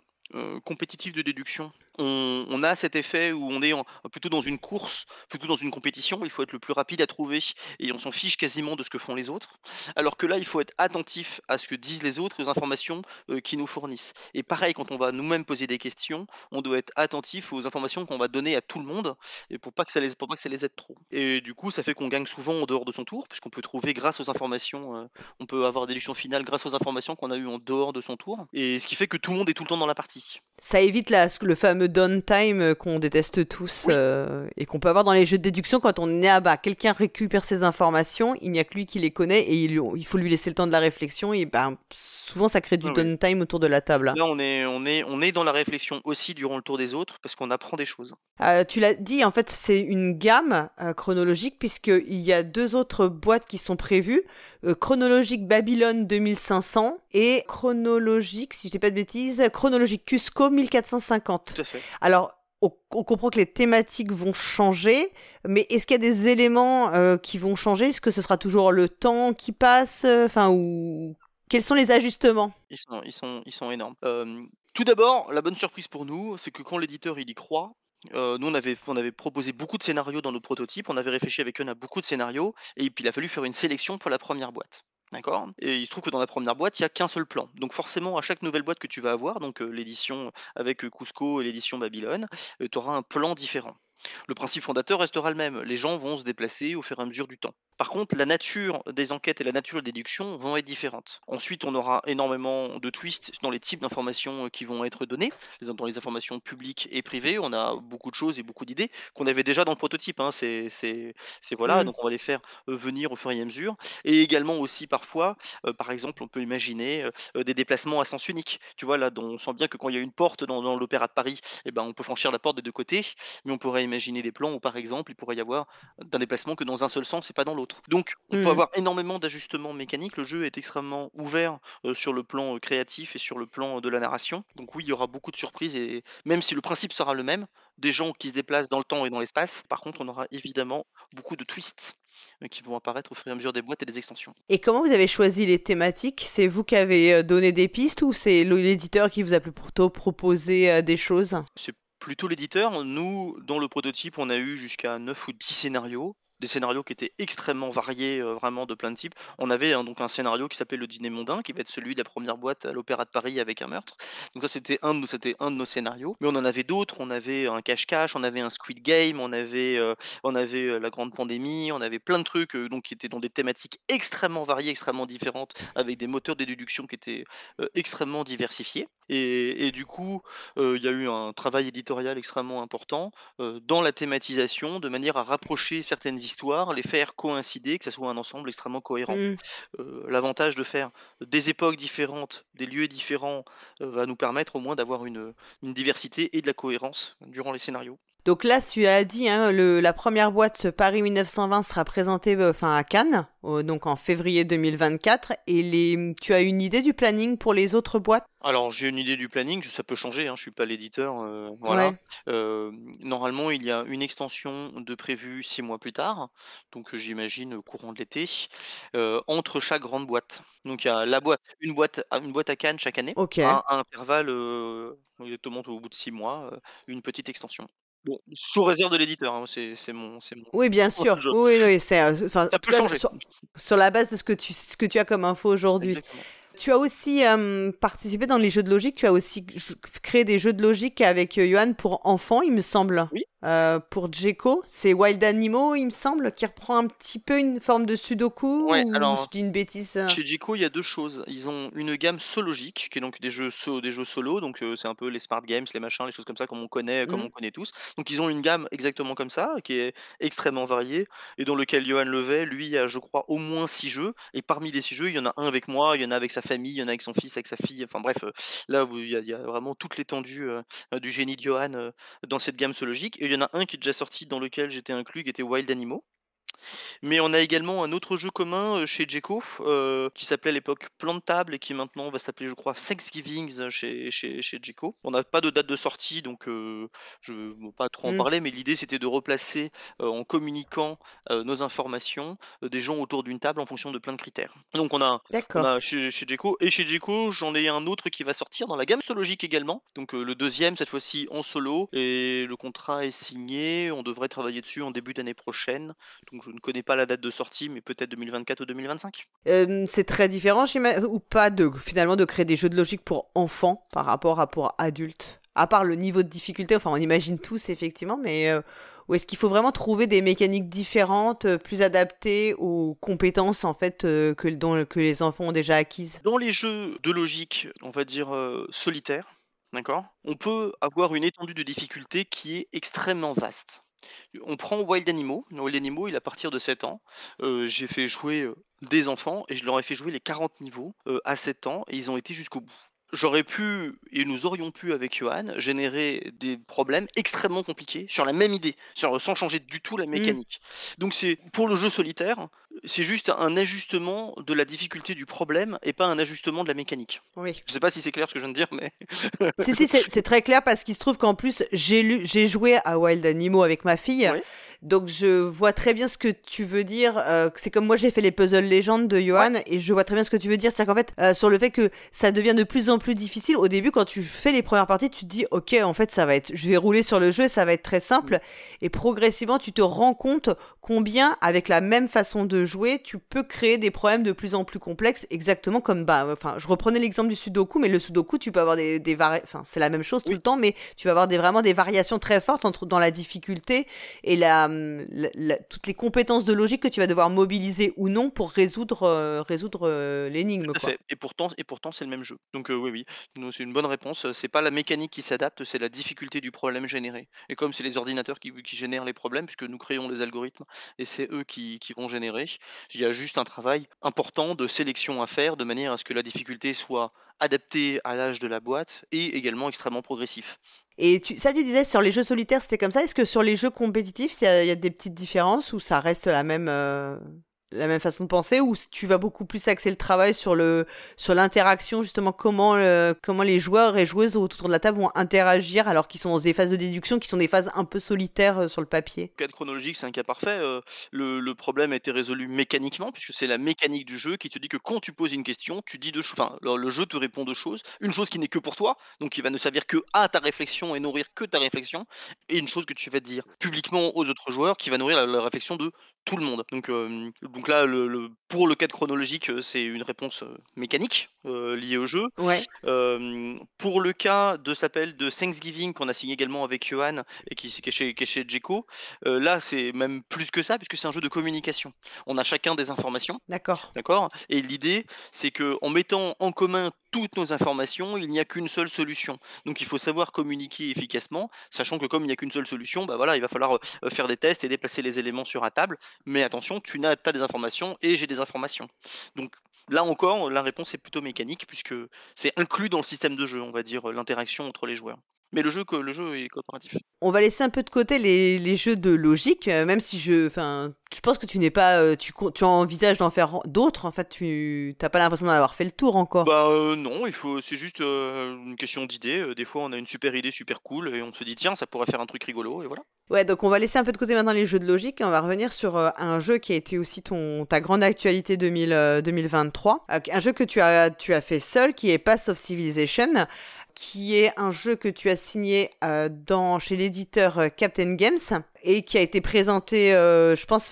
compétitifs de déduction on, a cet effet où on est plutôt dans une course, plutôt dans une compétition, il faut être le plus rapide à trouver et on s'en fiche quasiment de ce que font les autres. Alors que là, il faut être attentif à ce que disent les autres, aux informations euh, qu'ils nous fournissent. Et pareil, quand on va nous-mêmes poser des questions, on doit être attentif aux informations qu'on va donner à tout le monde et pour pas que ça les, pour pas que ça les aide trop. Et du coup, ça fait qu'on gagne souvent en dehors de son tour, puisqu'on peut trouver grâce aux informations, euh, on peut avoir des déductions finales grâce aux informations qu'on a eues en dehors de son tour. Et ce qui fait que tout le monde est tout le temps dans la partie. Ça évite la, le fameux downtime euh, qu'on déteste tous euh, et qu'on peut avoir dans les jeux de déduction quand on est à bas. Quelqu'un récupère ses informations, il n'y a que lui qui les connaît et il, il, faut lui laisser le temps de la réflexion et ben, souvent ça crée du downtime autour de la table. Là, on est, on, est, on est dans la réflexion aussi durant le tour des autres parce qu'on apprend des choses. Euh, tu l'as dit, en fait, c'est une gamme chronologique puisqu'il y a deux autres boîtes qui sont prévues. Chronologique Babylone 2500 et chronologique, si je dis pas de bêtises, chronologique Cusco 1450. Alors, on, comprend que les thématiques vont changer, mais est-ce qu'il y a des éléments euh, qui vont changer? Est-ce que ce sera toujours le temps qui passe euh, Enfin, ou quels sont les ajustements? Ils sont, ils, sont, ils sont énormes. Euh, tout d'abord, la bonne surprise pour nous, c'est que quand l'éditeur il y croit, nous, on avait, proposé beaucoup de scénarios dans nos prototypes, on avait réfléchi avec eux à beaucoup de scénarios, et puis il a fallu faire une sélection pour la première boîte. D'accord? Et il se trouve que dans la première boîte, il n'y a qu'un seul plan. Donc forcément, à chaque nouvelle boîte que tu vas avoir, donc l'édition avec Cusco et l'édition Babylone, tu auras un plan différent. Le principe fondateur restera le même. Les gens vont se déplacer au fur et à mesure du temps. Par contre, la nature des enquêtes et la nature des déductions vont être différentes. Ensuite, on aura énormément de twists dans les types d'informations qui vont être données, dans les informations publiques et privées. On a beaucoup de choses et beaucoup d'idées qu'on avait déjà dans le prototype. Hein. C'est, voilà, mmh. donc on va les faire venir au fur et à mesure. Et également aussi parfois, par exemple, on peut imaginer des déplacements à sens unique. Tu vois là, on sent bien que quand il y a une porte dans, l'opéra de Paris, eh ben, on peut franchir la porte des deux côtés, mais on pourrait imaginer des plans où par exemple il pourrait y avoir d'un déplacement que dans un seul sens et pas dans l'autre. Donc, on peut mmh. avoir énormément d'ajustements mécaniques. Le jeu est extrêmement ouvert sur le plan créatif et sur le plan de la narration. Donc oui, il y aura beaucoup de surprises et même si le principe sera le même, des gens qui se déplacent dans le temps et dans l'espace, par contre, on aura évidemment beaucoup de twists qui vont apparaître au fur et à mesure des boîtes et des extensions. Et comment vous avez choisi les thématiques? C'est vous qui avez donné des pistes ou c'est l'éditeur qui vous a plutôt proposé des choses? C'est plutôt l'éditeur. Nous, dans le prototype, on a eu jusqu'à 9 ou 10 scénarios des scénarios qui étaient extrêmement variés, euh, vraiment de plein de types. On avait donc un scénario qui s'appelait Le Dîner Mondain, qui va être celui de la première boîte à l'Opéra de Paris avec un meurtre. Donc ça, c'était un, de, nos scénarios. Mais on en avait d'autres. On avait un cache-cache, on avait un Squid Game, on avait, on avait la grande pandémie, on avait plein de trucs donc qui étaient dans des thématiques extrêmement variées, extrêmement différentes, avec des moteurs de déduction qui étaient extrêmement diversifiés. Et du coup, il y a eu un travail éditorial extrêmement important dans la thématisation, de manière à rapprocher certaines histoires, les faire coïncider, que ça soit un ensemble extrêmement cohérent. Mmh. L'avantage de faire des époques différentes, des lieux différents, va nous permettre au moins d'avoir une, une diversité et de la cohérence durant les scénarios. Donc là, tu as dit, hein, le, la première boîte Paris 1920 sera présentée euh, enfin, à Cannes, donc en février 2024. Et les, tu as une idée du planning pour les autres boîtes? Alors j'ai une idée du planning, ça peut changer, hein, je suis pas l'éditeur. Euh, voilà. Euh, normalement, il y a une extension de prévue six mois plus tard, donc j'imagine courant de l'été, entre chaque grande boîte. Donc il y a la boîte, une boîte, une boîte à Cannes chaque année, Ok. à, à intervalle exactement au bout de six mois, une petite extension. Bon, sous réserve de l'éditeur, hein, c'est c'est mon c'est mon Oui, bien sûr. Oui, oui, c'est euh, enfin Ça peut changer. sur, sur la base de ce que tu ce que tu as comme info aujourd'hui. Exactement. Tu as aussi euh, participé dans les jeux de logique. Tu as aussi créé des jeux de logique avec euh, Johan pour enfants, il me semble. Oui. Euh, pour Djeko, c'est Wild Animal, il me semble, qui reprend un petit peu une forme de Sudoku. Ouais, ou alors, je dis une bêtise. euh Chez Djeko, il y a deux choses. Ils ont une gamme sologique, qui est donc des jeux, so- des jeux solo, donc euh, c'est un peu les smart games, les machins, les choses comme ça, comme on connaît, comme Mm. on connaît tous. Donc ils ont une gamme exactement comme ça, qui est extrêmement variée, et dans lequel Johan Levet, lui, a, je crois, au moins six jeux. Et parmi les six jeux, il y en a un avec moi, il y en a avec sa famille, il y en a avec son fils, avec sa fille. Enfin bref, là, il y, a il y a vraiment toute l'étendue euh, du génie de Johan dans cette gamme sologique. Et il y en a un qui est déjà sorti dans lequel j'étais inclus, qui était Wild Animal. Mais on a également un autre jeu commun chez Djeko euh, qui s'appelait à l'époque Plan de table et qui maintenant va s'appeler, je crois, Thanksgivings euh, chez, chez, chez Djeko. On n'a pas de date de sortie, donc euh, je ne veux pas trop en Mm. parler, mais l'idée c'était de replacer euh, en communiquant nos informations des gens autour d'une table en fonction de plein de critères. Donc on a, on a chez, chez et chez Djeko, j'en ai un autre qui va sortir dans la gamme sologique également. Donc le deuxième, cette fois-ci en solo, et le contrat est signé. On devrait travailler dessus en début d'année prochaine. Donc je ne connais pas la date de sortie, mais peut-être 2024 ou 2025. Euh, c'est très différent, ou pas, de finalement de créer des jeux de logique pour enfants par rapport à pour adultes? À part le niveau de difficulté, enfin on imagine tous effectivement, mais euh, ou est-ce qu'il faut vraiment trouver des mécaniques différentes, euh, plus adaptées aux compétences en fait euh, que, dont, que les enfants ont déjà acquises? Dans les jeux de logique, on va dire euh, solitaire, d'accord On peut avoir une étendue de difficulté qui est extrêmement vaste. On prend Wild Animal. Wild Animal, il a à partir de 7 ans. Euh, J'ai fait jouer euh, des enfants et je leur ai fait jouer les 40 niveaux euh, à 7 ans et ils ont été jusqu'au bout. J'aurais pu, et nous aurions pu avec Johan, générer des problèmes extrêmement compliqués sur la même idée, sur- sans changer du tout la mécanique. Donc c'est pour le jeu solitaire, c'est juste un ajustement de la difficulté du problème et pas un ajustement de la mécanique. Oui. Je sais pas si c'est clair ce que je viens de dire, mais si, si, c'est très clair parce qu'il se trouve qu'en plus, j'ai joué à Wild Animal avec ma fille. Oui. Donc je vois très bien ce que tu veux dire. euh, c'est comme moi j'ai fait les puzzles légendes de Johan et je vois très bien ce que tu veux dire. C'est qu'en fait euh, sur le fait que ça devient de plus en plus difficile. Au début quand tu fais les premières parties, tu te dis ok en fait ça va être, je vais rouler sur le jeu et ça va être très simple. Et progressivement tu te rends compte combien avec la même façon de jouer tu peux créer des problèmes de plus en plus complexes. Exactement comme bah enfin je reprenais l'exemple du Sudoku, mais le Sudoku tu peux avoir des, des enfin c'est la même chose tout Oui. le temps, mais tu vas avoir des vraiment des variations très fortes entre dans la difficulté et la, la- la- toutes les compétences de logique que tu vas devoir mobiliser ou non pour résoudre, euh, résoudre euh, l'énigme. Et pourtant, et pourtant c'est le même jeu. Donc euh, oui, oui, c'est une bonne réponse. C'est pas la mécanique qui s'adapte, c'est la difficulté du problème généré. Et comme c'est les ordinateurs qui, qui génèrent les problèmes, puisque nous créons les algorithmes et c'est eux qui, qui vont générer, il y a juste un travail important de sélection à faire de manière à ce que la difficulté soit adaptée à l'âge de la boîte et également extrêmement progressif. Et tu, ça, tu disais sur les jeux solitaires, c'était comme ça. Est-ce que sur les jeux compétitifs, il y, a- des petites différences ou ça reste la même, euh, la même façon de penser ou tu vas beaucoup plus axer le travail sur l'interaction justement comment, le- comment les joueurs et joueuses autour de la table vont interagir alors qu'ils sont dans des phases de déduction qui sont des phases un peu solitaires euh, sur le papier? Cadre chronologique, c'est un cas parfait. euh, le, problème a été résolu mécaniquement, puisque c'est la mécanique du jeu qui te dit que quand tu poses une question, tu dis deux choses. Enfin, le, le jeu te répond deux choses. Une chose qui n'est que pour toi, donc qui va ne servir que à ta réflexion et nourrir que ta réflexion, et une chose que tu vas dire publiquement aux autres joueurs, qui va nourrir la, la réflexion de tout le monde. Donc, donc là, le, pour le cadre chronologique, c'est une réponse mécanique liée au jeu. Ouais. pour le cas de s'appelle de Thanksgiving qu'on a signé également avec Johan et qui, qui, est chez, qui est là c'est même plus que ça puisque c'est un jeu de communication. On a chacun des informations. D'accord. D'accord? Et l'idée, c'est que en mettant en commun toutes nos informations, il n'y a qu'une seule solution. Donc il faut savoir communiquer efficacement, sachant que comme il n'y a qu'une seule solution, bah voilà, il va falloir faire des tests et déplacer les éléments sur un table. Mais attention, tu as, as des informations et j'ai des informations. Donc là encore, la réponse est plutôt mécanique puisque c'est inclus dans le système de jeu, on va dire, l'interaction entre les joueurs. Mais le jeu, le jeu est coopératif. On va laisser un peu de côté les, les jeux de logique, euh, même si je, enfin, je pense que tu n'es pas, euh, tu, tu envisages d'en faire d'autres. En fait, tu n'as pas l'impression d'en avoir fait le tour encore. Bah euh, non, il faut, c'est juste une question d'idée. Des fois, on a une super idée super cool et on se dit tiens, ça pourrait faire un truc rigolo et voilà. Ouais, donc on va laisser un peu de côté maintenant les jeux de logique et on va revenir sur un jeu qui a été aussi ton ta grande actualité 2000, 2023, un jeu que tu as tu as fait seul, qui est Pass of Civilization qui est un jeu que tu as signé euh, dans, chez l'éditeur euh, Captain Games et qui a été présenté, euh, je pense,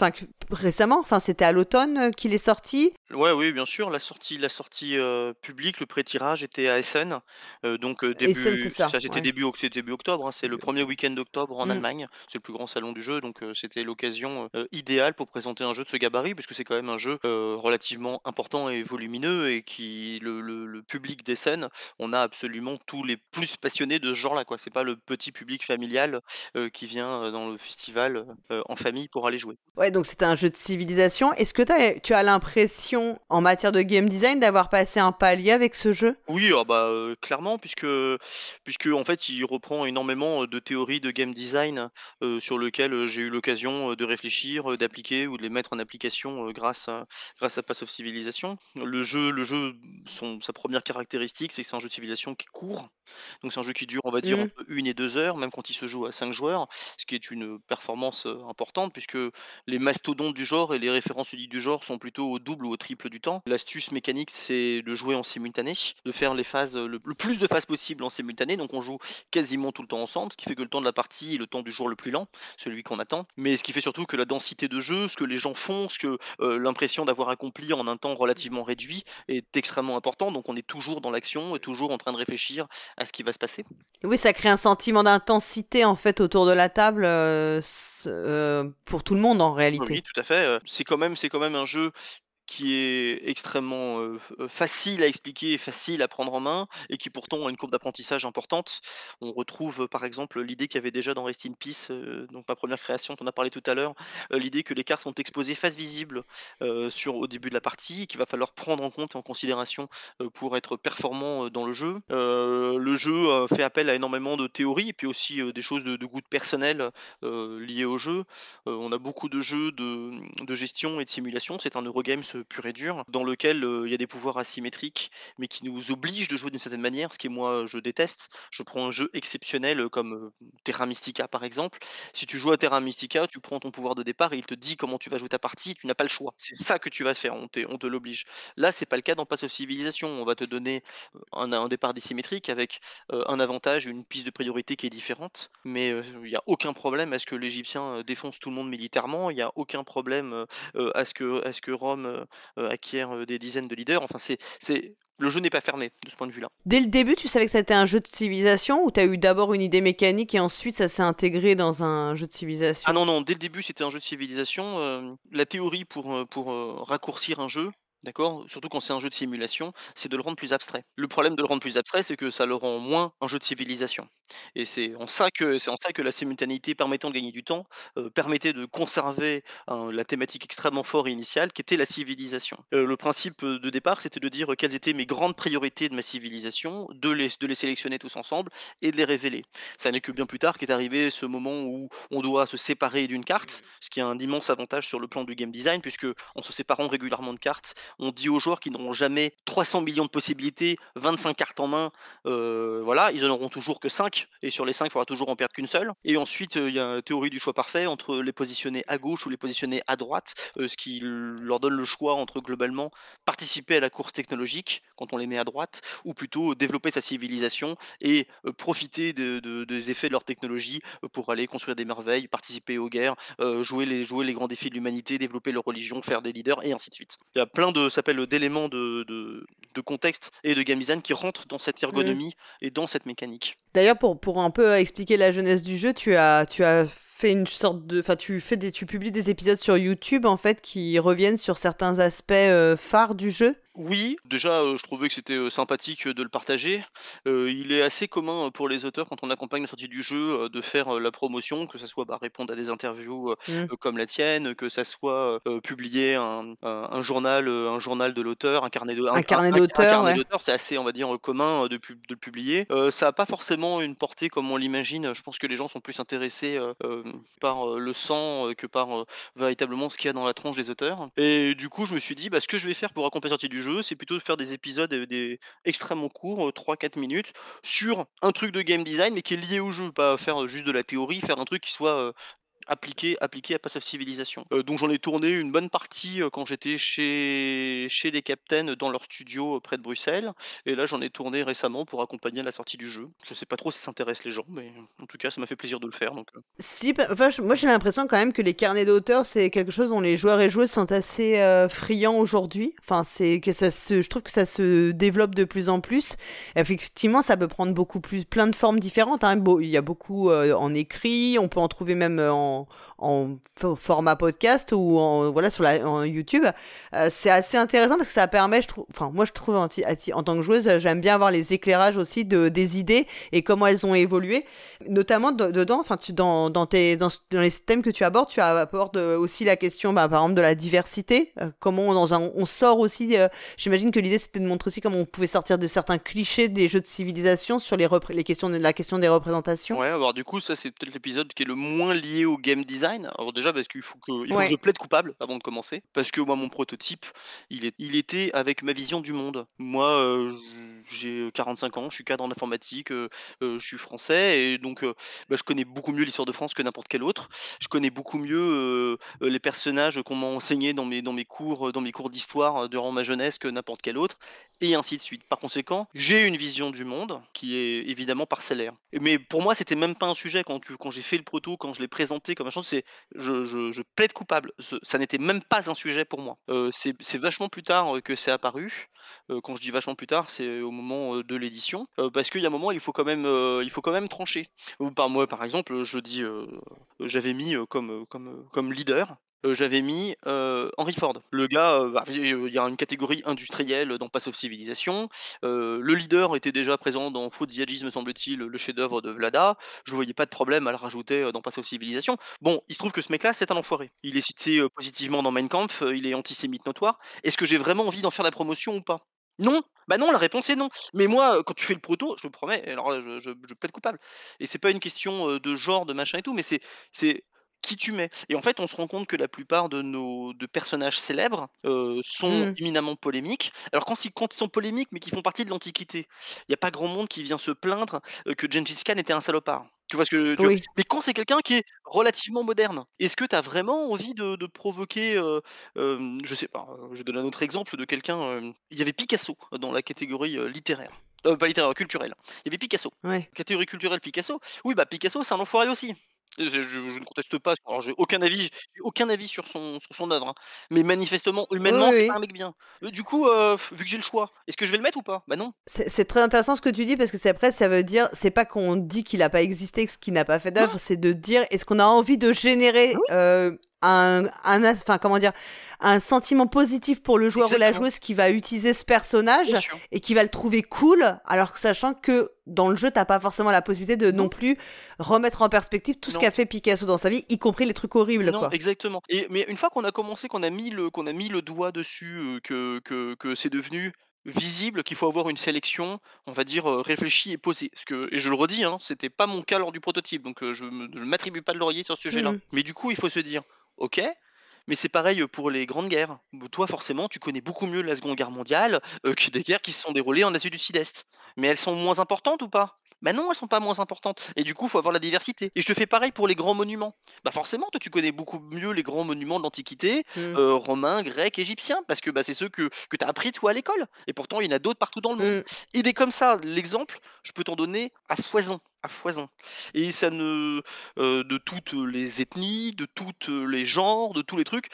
récemment. Enfin, c'était à l'automne qu'il est sorti. Ouais, oui, bien sûr. La sortie, la sortie publique, le pré-tirage était à Essen. donc début, c'est ça. c'était début, début octobre. Hein. c'est le premier week-end d'octobre en mm. Allemagne. C'est le plus grand salon du jeu, donc c'était l'occasion idéale pour présenter un jeu de ce gabarit, puisque c'est quand même un jeu relativement important et volumineux et qui le, le, le public d'Essen, on a absolument tous les plus passionnés de ce genre-là. Quoi, c'est pas le petit public familial qui vient dans le festival en famille pour aller jouer. Ouais, donc c'est un jeu de civilisation. Est-ce que tu as l'impression, en matière de game design, d'avoir passé un palier avec ce jeu? Oui, ah bah, clairement, puisque, puisque en fait, il reprend énormément de théories de game design sur lesquelles j'ai eu l'occasion de réfléchir, d'appliquer ou de les mettre en application grâce, à, grâce à Pass of Civilization. Le jeu, le jeu son, sa première caractéristique, c'est que c'est un jeu de civilisation qui court. Donc c'est un jeu qui dure, on va dire, mmh. entre une et deux heures, même quand il se joue à cinq joueurs, ce qui est une performance importante puisque les mastodontes du genre et les références uniques du genre sont plutôt au double ou au triple du temps. L'astuce mécanique, c'est de jouer en simultané, de faire les phases, le, plus de phases possible en simultané. Donc on joue quasiment tout le temps ensemble, ce qui fait que le temps de la partie est le temps du jour le plus lent, celui qu'on attend. Mais ce qui fait surtout que la densité de jeu, ce que les gens font, ce que l'impression d'avoir accompli en un temps relativement réduit est extrêmement important. Donc on est toujours dans l'action et toujours en train de réfléchir à ce qui va se passer. Oui, ça crée un sentiment d'intensité en fait autour de la table euh, euh, pour tout le monde en réalité. Oui, tout à fait. Euh, c'est quand même, c'est quand même un jeu qui est extrêmement facile à expliquer facile à prendre en main et qui pourtant a une courbe d'apprentissage importante. On retrouve par exemple l'idée qu'il y avait déjà dans Rest in Peace, donc ma première création dont on a parlé tout à l'heure, l'idée que les cartes sont exposées face visible sur, au début de la partie, qu'il va falloir prendre en compte et en considération pour être performant dans le jeu. le jeu fait appel à énormément de théories et puis aussi des choses de, goût personnel liées au jeu. on a beaucoup de jeux de, de gestion et de simulation. C'est un Eurogame pur et dur, dans lequel il y a des pouvoirs asymétriques, mais qui nous obligent de jouer d'une certaine manière, ce qui moi je déteste. Je prends un jeu exceptionnel comme Terra Mystica par exemple. Si tu joues à Terra Mystica, tu prends ton pouvoir de départ et il te dit comment tu vas jouer ta partie, tu n'as pas le choix. C'est ça que tu vas faire, on, on te l'oblige. Là, c'est pas le cas dans Pass of Civilization. On va te donner un, départ désymétrique avec un avantage, une piste de priorité qui est différente, mais il n'y a aucun problème à ce que l'Égyptien défonce tout le monde militairement. Il n'y a aucun problème à ce que, à ce que Rome acquiert des dizaines de leaders. Enfin, c'est, c'est... Le jeu n'est pas fermé de ce point de vue-là. Dès le début, tu savais que c'était un jeu de civilisation ou tu as eu d'abord une idée mécanique et ensuite ça s'est intégré dans un jeu de civilisation? Ah non, non, dès le début c'était un jeu de civilisation. la théorie pour, pour raccourcir un jeu, D'accord? Surtout quand c'est un jeu de simulation, c'est de le rendre plus abstrait. Le problème de le rendre plus abstrait, c'est que ça le rend moins un jeu de civilisation. Et c'est en ça que c'est en ça que la simultanéité permettant de gagner du temps permettait de conserver la thématique extrêmement forte initiale qui était la civilisation. le principe de départ, c'était de dire quelles étaient mes grandes priorités de ma civilisation, de les, de les sélectionner tous ensemble et de les révéler. Ça n'est que bien plus tard qu'est arrivé ce moment où on doit se séparer d'une carte, ce qui a un immense avantage sur le plan du game design, puisque en se séparant régulièrement de cartes, on dit aux joueurs qu'ils n'auront jamais 300 millions de possibilités, 25 cartes en main, euh, voilà, ils en auront toujours que 5, et sur les 5, il faudra toujours en perdre qu'une seule. Et ensuite, euh, il y a la théorie du choix parfait entre les positionner à gauche ou les positionner à droite, euh, ce qui leur donne le choix entre globalement participer à la course technologique quand on les met à droite, ou plutôt développer sa civilisation et profiter des effets de leur technologie pour aller construire des merveilles, participer aux guerres, jouer, les, jouer les grands défis de l'humanité, développer leur religion, faire des leaders, et ainsi de suite. Il y a plein de, d'éléments de, de, contexte et de game design qui rentrent dans cette ergonomie et dans cette mécanique. D'ailleurs, pour, pour un peu expliquer la jeunesse du jeu, tu as, tu as fait une sorte de, enfin, tu fais des, tu publies des épisodes sur YouTube en fait qui reviennent sur certains aspects euh, phares du jeu. Oui, déjà, je trouvais que c'était, sympathique, de le partager. il est assez commun, pour les auteurs quand on accompagne la sortie du jeu, de faire, la promotion, que ça soit, bah, répondre à des interviews, mmh. comme la tienne, que ça soit, publier un un journal, un journal de l'auteur, un carnet de Un carnet d'auteur, c'est assez, on va dire, commun, de de le publier. ça a pas forcément une portée comme on l'imagine. Je pense que les gens sont plus intéressés, par, le sang, que par, véritablement ce qu'il y a dans la tronche des auteurs et du coup, je me suis dit: «Bah, ce que je vais faire pour accompagner la sortie du jeu, c'est plutôt de faire des épisodes des extrêmement courts, 3-4 minutes, sur un truc de game design, mais qui est lié au jeu, pas faire juste de la théorie, faire un truc qui soit appliqué, appliqué à Pass of Civilization. Euh, donc j'en ai tourné une bonne partie euh, quand j'étais chez, chez les Captains dans leur studio euh, près de Bruxelles. Et là j'en ai tourné récemment pour accompagner la sortie du jeu. Je sais pas trop si ça intéresse les gens, mais en tout cas ça m'a fait plaisir de le faire. Donc, Si, bah, moi j'ai l'impression quand même que les carnets d'auteurs c'est quelque chose dont les joueurs et joueuses sont assez friands aujourd'hui. Enfin c'est que ça se, je trouve que ça se développe de plus en plus. Effectivement ça peut prendre beaucoup plus, plein de formes différentes. Hein. Il y a beaucoup en écrit, on peut en trouver même en en, format podcast ou en, voilà, sur la, YouTube. Euh, c'est assez intéressant parce que ça permet, je trouve, enfin, moi je trouve en, tant que joueuse, j'aime bien avoir les éclairages aussi de, des idées et comment elles ont évolué. Notamment dedans, enfin, dans, dans, les thèmes que tu abordes, tu abordes aussi la question, bah, par exemple, de la diversité. Euh, comment on, dans un, on sort aussi, euh, j'imagine que l'idée c'était de montrer aussi comment on pouvait sortir de certains clichés des jeux de civilisation sur les, les questions de, la question des représentations. Ouais, alors du coup, ça c'est peut-être l'épisode qui est le moins lié au game design. Alors déjà parce qu'il faut que, il faut que je plaide coupable avant de commencer, parce que moi mon prototype, il, est, il était avec ma vision du monde. Moi, euh, j'ai 45 ans, je suis cadre en informatique, euh, euh, je suis français et donc bah, je connais beaucoup mieux l'histoire de France que n'importe quel autre. Je connais beaucoup mieux les personnages qu'on m'a enseigné dans mes, dans mes cours, dans mes cours d'histoire durant ma jeunesse que n'importe quel autre, et ainsi de suite. Par conséquent, j'ai une vision du monde qui est évidemment parcellaire. Mais pour moi, c'était même pas un sujet quand, j'ai fait le proto, quand je l'ai présenté comme un c'est je, plaide coupable. ça n'était même pas un sujet pour moi. Euh, c'est vachement plus tard euh, que c'est apparu. Euh, quand je dis vachement plus tard, c'est au moment de l'édition, parce qu'il y a un moment, il faut quand même, il faut quand même trancher. Par moi, par exemple, je dis, j'avais mis comme leader j'avais mis Henry Ford. Le gars, bah, il y a une catégorie industrielle dans Pass of Civilization. le leader était déjà présent dans Food the me semble-t-il, le chef-d'œuvre de Vlada. Je voyais pas de problème à le rajouter dans Pass of Civilization. Bon, il se trouve que ce mec-là, c'est un enfoiré. Il est cité positivement dans Mein Kampf, il est antisémite notoire. Est-ce que j'ai vraiment envie d'en faire la promotion ou pas? Non, bah non, la réponse est non. Mais moi, quand tu fais le proto, je te promets, alors là, je, je, je être coupable. Et c'est pas une question de genre, de machin et tout, mais c'est qui tu mets. Et en fait, on se rend compte que la plupart de nos de personnages célèbres sont mmh. éminemment polémiques. Alors quand ils, quand ils sont polémiques, mais qui font partie de l'Antiquité, il n'y a pas grand monde qui vient se plaindre que Gengis Khan était un salopard. Tu vois ce que oui. Mais quand c'est quelqu'un qui est relativement moderne, est-ce que tu as vraiment envie de, de provoquer, euh, je sais pas, je donne un autre exemple de quelqu'un, il y avait Picasso dans la catégorie littéraire. pas littéraire, culturelle. Il y avait Picasso. Catégorie culturelle Picasso. Oui, bah Picasso, c'est un enfoiré aussi. Je, ne conteste pas. Alors j'ai aucun avis, aucun avis sur son sur son œuvre, hein. Mais manifestement, humainement, c'est pas un mec bien. du coup, vu que j'ai le choix, est-ce que je vais le mettre ou pas? Bah non. C'est très intéressant ce que tu dis parce que c'est après, ça veut dire, c'est pas qu'on dit qu'il a pas existé, qu'il n'a pas fait d'œuvre, c'est de dire est-ce qu'on a envie de générer ah un, un, enfin comment dire, un sentiment positif pour le joueur ou la joueuse qui va utiliser ce personnage et qui va le trouver cool, alors sachant que dans le jeu, t'as pas forcément la possibilité de non, plus remettre en perspective tout ce qu'a fait Picasso dans sa vie, y compris les trucs horribles. Non, exactement. Et mais une fois qu'on a commencé, qu'on a mis le, qu'on a mis le doigt dessus, euh, que, que, que c'est devenu visible qu'il faut avoir une sélection, on va dire, euh, réfléchie et posée. Parce que, et je le redis, hein, c'était pas mon cas lors du prototype, donc euh, je ne m'attribue pas de laurier sur ce sujet-là. Mmh. Mais du coup, il faut se dire, ok, Mais c'est pareil pour les grandes guerres. Toi, forcément, tu connais beaucoup mieux la Seconde Guerre mondiale que des guerres qui se sont déroulées en Asie du Sud-Est. Mais elles sont moins importantes ou pas? Bah non, elles sont pas moins importantes. Et du coup, il faut avoir la diversité. Et je te fais pareil pour les grands monuments. Bah forcément, toi, tu connais beaucoup mieux les grands monuments de l'Antiquité, Mm. euh, romains, grecs, égyptiens, parce que bah, c'est ceux que, que tu as appris, toi, à l'école. Et pourtant, il y en a d'autres partout dans le monde. Mm. Et des comme ça, l'exemple, je peux t'en donner à foison. À foison. Et ça ne. euh, de toutes les ethnies, de tous les genres, de tous les trucs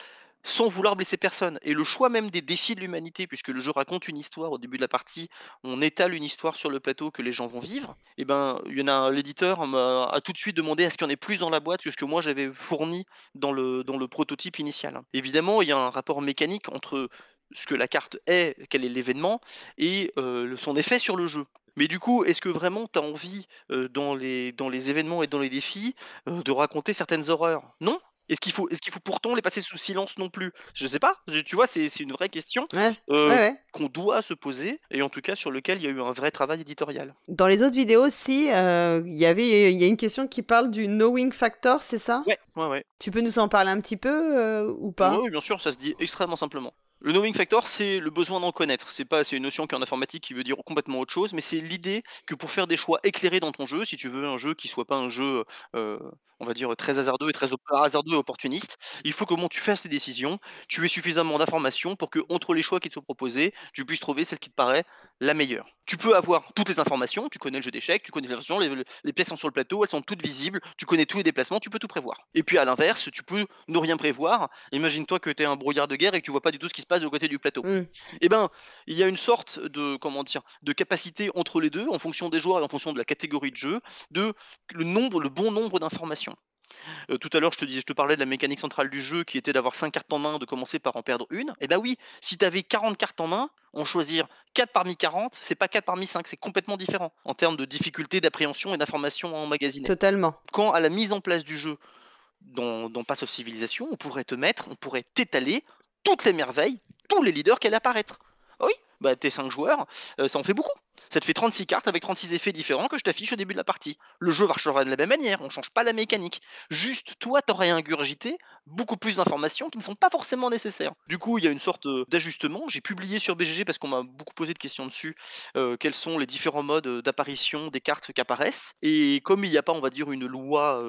sans vouloir blesser personne. Et le choix même des défis de l'humanité, puisque le jeu raconte une histoire au début de la partie, on étale une histoire sur le plateau que les gens vont vivre, et ben il y en a l'éditeur m'a a tout de suite demandé à ce qu'il y en ait plus dans la boîte que ce que moi j'avais fourni dans le, dans le prototype initial. Évidemment, il y a un rapport mécanique entre ce que la carte est, quel est l'événement, et euh, son effet sur le jeu. Mais du coup, est-ce que vraiment tu as envie, euh, dans, les, dans les événements et dans les défis, euh, de raconter certaines horreurs? Non est-ce qu'il faut, qu'il faut pourtant les passer sous silence non plus? Je sais pas. je- Tu vois, c'est une vraie question Ouais, euh, ouais, ouais. qu'on doit se poser et en tout cas sur lequel il y a eu un vrai travail éditorial. Dans les autres vidéos aussi, euh, il y avait, il y a une question qui parle du knowing factor, c'est ça? Ouais, ouais. Tu peux nous en parler un petit peu euh, ou pas? Oui, bien sûr, ça se dit extrêmement simplement. Le knowing factor, c'est le besoin d'en connaître. C'est pas, c'est une notion qui est en informatique qui veut dire complètement autre chose, mais c'est l'idée que pour faire des choix éclairés dans ton jeu, si tu veux un jeu qui soit pas un jeu, euh, on va dire très hasardeux et très op- hasardeux et opportuniste, il faut que comment tu fasses tes décisions, tu aies suffisamment d'informations pour que entre les choix qui te sont proposés, tu puisses trouver celle qui te paraît la meilleure. Tu peux avoir toutes les informations, tu connais le jeu d'échecs, tu connais les versions, les, les pièces sont sur le plateau, elles sont toutes visibles, tu connais tous les déplacements, tu peux tout prévoir. Et puis à l'inverse, tu peux ne rien prévoir. Imagine-toi que tu es un brouillard de guerre et que tu vois pas du tout ce qui se passe de côté du plateau. Mm. Eh ben, il y a une sorte de comment dire, de capacité entre les deux, en fonction des joueurs et en fonction de la catégorie de jeu, de le nombre, le bon nombre d'informations. Euh, tout à l'heure, je te disais, je te parlais de la mécanique centrale du jeu qui était d'avoir 5 cartes en main, de commencer par en perdre une. Et ben oui, si tu avais 40 cartes en main, en choisir 4 parmi 40, c'est pas 4 parmi 5, c'est complètement différent en termes de difficulté d'appréhension et d'information à emmagasiner. Totalement. Quand à la mise en place du jeu dans, dans Pass of Civilization, on pourrait te mettre, on pourrait t'étaler toutes les merveilles, tous les leaders qui allaient apparaître. Oui, bah tes 5 joueurs, euh, ça en fait beaucoup. Ça te fait 36 cartes avec 36 effets différents que je t'affiche au début de la partie. Le jeu marchera de la même manière, on change pas la mécanique. Juste, toi, t'aurais ingurgité beaucoup plus d'informations qui ne sont pas forcément nécessaires. Du coup, il y a une sorte euh, d'ajustement. J'ai publié sur BGG parce qu'on m'a beaucoup posé de questions dessus euh, quels sont les différents modes d'apparition des cartes qui apparaissent. Et comme il n'y a pas, on va dire, une loi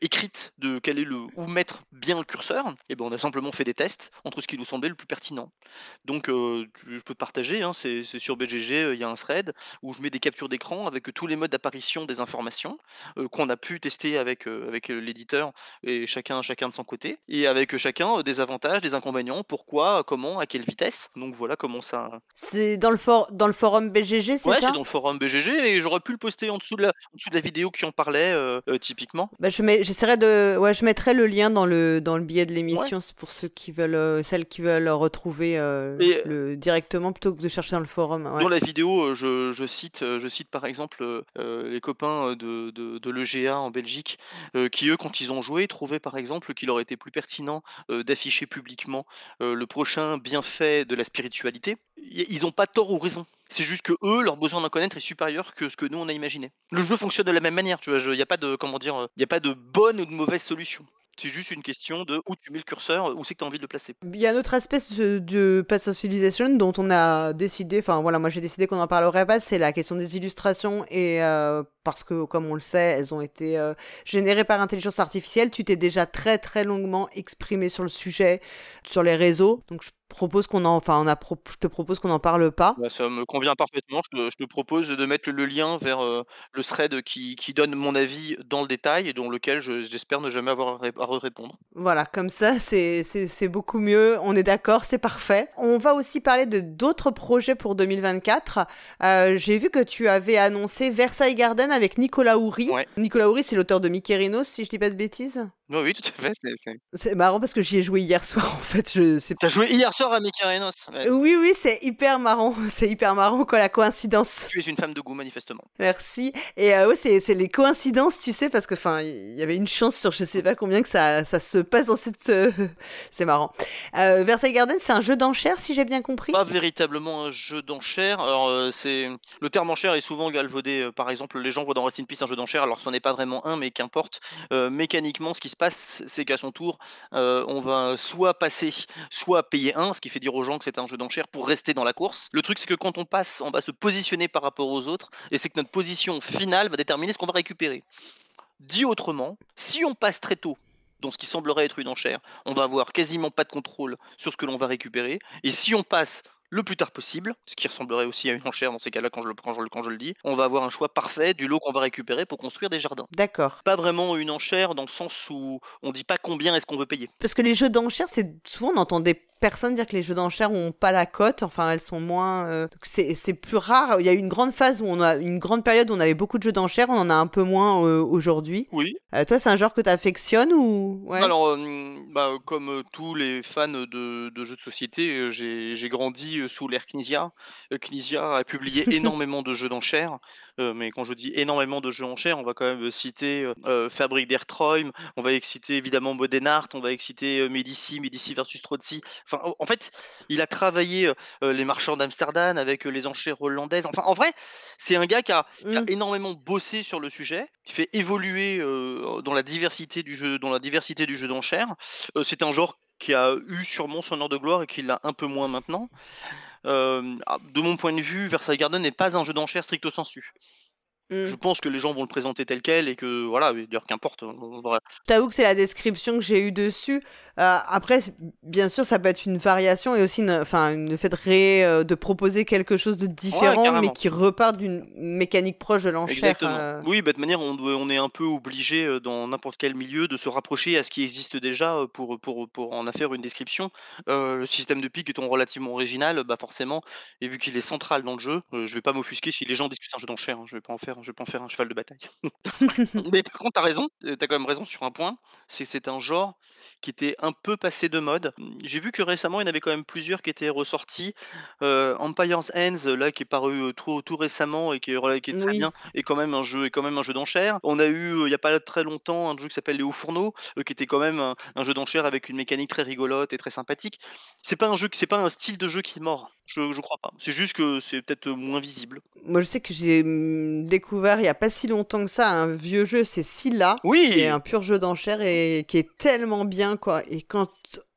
écrite de quel est le où mettre bien le curseur, et ben on a simplement fait des tests entre ce qui nous semblait le plus pertinent. Donc, je peux te hein, c'est c'est sur BGG, il y a un thread où je mets des captures d'écran avec tous les modes d'apparition des informations euh, qu'on a pu tester avec, euh, avec l'éditeur et chacun, chacun de son côté, et avec chacun euh, des avantages, des inconvénients, pourquoi, comment, à quelle vitesse. Donc voilà comment ça. C'est dans le for dans le forum BGG, c'est Ouais, ça? c'est dans le forum BGG et j'aurais pu le poster en dessous de la, en dessous de la vidéo qui en parlait euh, typiquement. Bah, je mets, j'essaierai de, ouais, je mettrai le lien dans le dans le billet de l'émission pour ceux qui veulent, celles qui veulent retrouver Et- le directement plutôt que de chercher dans le forum. Dans la vidéo, euh, je, cite, euh, je cite par exemple euh, les copains de, de, de l'EGA en Belgique, qui eux, quand ils ont joué, trouvaient par exemple qu'il aurait été plus pertinent d'afficher publiquement le prochain bienfait de la spiritualité. Ils n'ont pas tort ou raison. C'est juste que eux, leur besoin d'en connaître est supérieur que ce que nous on a imaginé. Le jeu fonctionne de la même manière, tu vois. Il n'y a pas de comment dire, il a pas de bonne ou de mauvaise solution. C'est juste une question de où tu mets le curseur, où c'est que tu as envie de le placer. Il y a un autre aspect de, de Path of Civilization dont on a décidé, enfin voilà, moi j'ai décidé qu'on n'en parlerait pas, c'est la question des illustrations et euh, parce que comme on le sait, elles ont été euh, générées par intelligence artificielle. Tu t'es déjà très très longuement exprimé sur le sujet sur les réseaux, donc je propose qu'on en, enfin on a, pro- je te propose qu'on n'en parle pas. Bah, ça me convient parfaitement. Je te, je te propose de mettre le lien vers euh, le thread qui, qui donne mon avis dans le détail et dans lequel je- j'espère ne jamais avoir à, ré- à répondre. Voilà, comme ça, c'est beaucoup mieux. On est d'accord, c'est parfait. On va aussi parler de d'autres projets pour 2024. Euh, J'ai vu que tu avais annoncé Versailles Garden avec Nicolas Houry. Ouais. Nicolas Houry, c'est l'auteur de Mykérinos, si je dis pas de bêtises. Oui, oui, tout à fait. c'est- marrant parce que j'y ai joué hier soir, en fait. Je sais T'as joué hier soir à Mykérinos. Ouais. Oui, oui, c'est hyper marrant. C'est hyper marrant, quoi, la coïncidence. Tu es une femme de goût, manifestement. Merci. Et euh, ouais, c'est c'est les coïncidences, tu sais, parce que enfin, il y avait une chance sur je sais pas combien que ça, ça se passe dans cette. euh, c'est marrant. Euh, Versailles Garden, c'est un jeu d'enchères, si j'ai bien compris? Pas véritablement un jeu d'enchères. Alors, euh, c'est le terme enchère est souvent galvaudé. Par exemple, les gens voient dans Rest in Peace un jeu d'enchères, alors ce n'est pas vraiment un, mais qu'importe. Mécaniquement, ce qui se c'est qu'à son tour, euh, on va soit passer, soit payer un, ce qui fait dire aux gens que c'est un jeu d'enchères pour rester dans la course. Le truc, c'est que quand on passe, on va se positionner par rapport aux autres, et c'est que notre position finale va déterminer ce qu'on va récupérer. Dit autrement, si on passe très tôt dans ce qui semblerait être une enchère, on va avoir quasiment pas de contrôle sur ce que l'on va récupérer. Et si on passe le plus tard possible, ce qui ressemblerait aussi à une enchère dans ces cas-là quand je, le, quand, je, quand je le dis, on va avoir un choix parfait du lot qu'on va récupérer pour construire des jardins. D'accord. Pas vraiment une enchère dans le sens où on dit pas combien est-ce qu'on veut payer. Parce que les jeux d'enchères, c'est souvent on entend des personnes dire que les jeux d'enchères ont pas la cote, enfin elles sont moins. Euh, c'est plus rare. Il y a eu une grande phase où on a une grande période où on avait beaucoup de jeux d'enchères, on en a un peu moins euh, aujourd'hui. Oui. Euh, toi, c'est un genre que tu affectionnes ou ouais? Alors, bah, comme tous les fans de, de jeux de société, j'ai grandi sous l'ère Knizia. Knizia a publié énormément de jeux d'enchères, mais quand je dis énormément de jeux d'enchères, on va quand même citer Fabrique d'Ertroim, on va exciter évidemment Bodenart, on va exciter Medici, Medici versus Trotzi. Enfin, en fait, il a travaillé les marchands d'Amsterdam avec les enchères hollandaises. Enfin, en vrai, c'est un gars qui a, qui a, Mm. énormément bossé sur le sujet, qui fait évoluer dans la diversité du jeu, dans la diversité du jeu d'enchères. c'est un genre qui a eu sûrement son heure de gloire et qui l'a un peu moins maintenant. Euh, de mon point de vue, Versailles Garden n'est pas un jeu d'enchères stricto sensu. Mm. Je pense que les gens vont le présenter tel quel et que voilà, d'ailleurs qu'importe. T'avoue que c'est la description que j'ai eue dessus. Euh, après, bien sûr, ça peut être une variation et aussi enfin, une fait de, ré- euh, de proposer quelque chose de différent, mais qui repart d'une mécanique proche de l'enchère. Exactement. euh. Oui, bah, de manière, on, est un peu obligé euh, dans n'importe quel milieu de se rapprocher à ce qui existe déjà pour, pour, pour en faire une description. Euh, le système de pique étant relativement original, bah forcément, et vu qu'il est central dans le jeu, je vais pas m'offusquer si les gens discutent un jeu d'enchères. hein, je vais pas en faire, je vais pas en faire un cheval de bataille. Mais par contre, t'as raison, euh, t'as quand même raison sur un point, c'est que c'est un genre qui était un peu passé de mode. J'ai vu que récemment, il y en avait quand même plusieurs qui étaient ressortis. Euh, Empire's Hands, là, qui est paru euh, tout, tout récemment et qui est, rela- qui est très Oui. bien, est quand même un jeu, est quand même un jeu d'enchères. On a eu, euh, il y a pas très longtemps, un jeu qui s'appelle Les Hauts Fourneaux, euh, qui était quand même un, un jeu d'enchères avec une mécanique très rigolote et très sympathique. C'est pas un jeu, c'est pas un style de jeu qui est mort. Je, je crois pas. C'est juste que c'est peut-être moins visible. Moi, je sais que j'ai hum, découvert il y a pas si longtemps que ça un vieux jeu, c'est Scylla, qui est un pur jeu d'enchères et qui est tellement bien, quoi. Et quand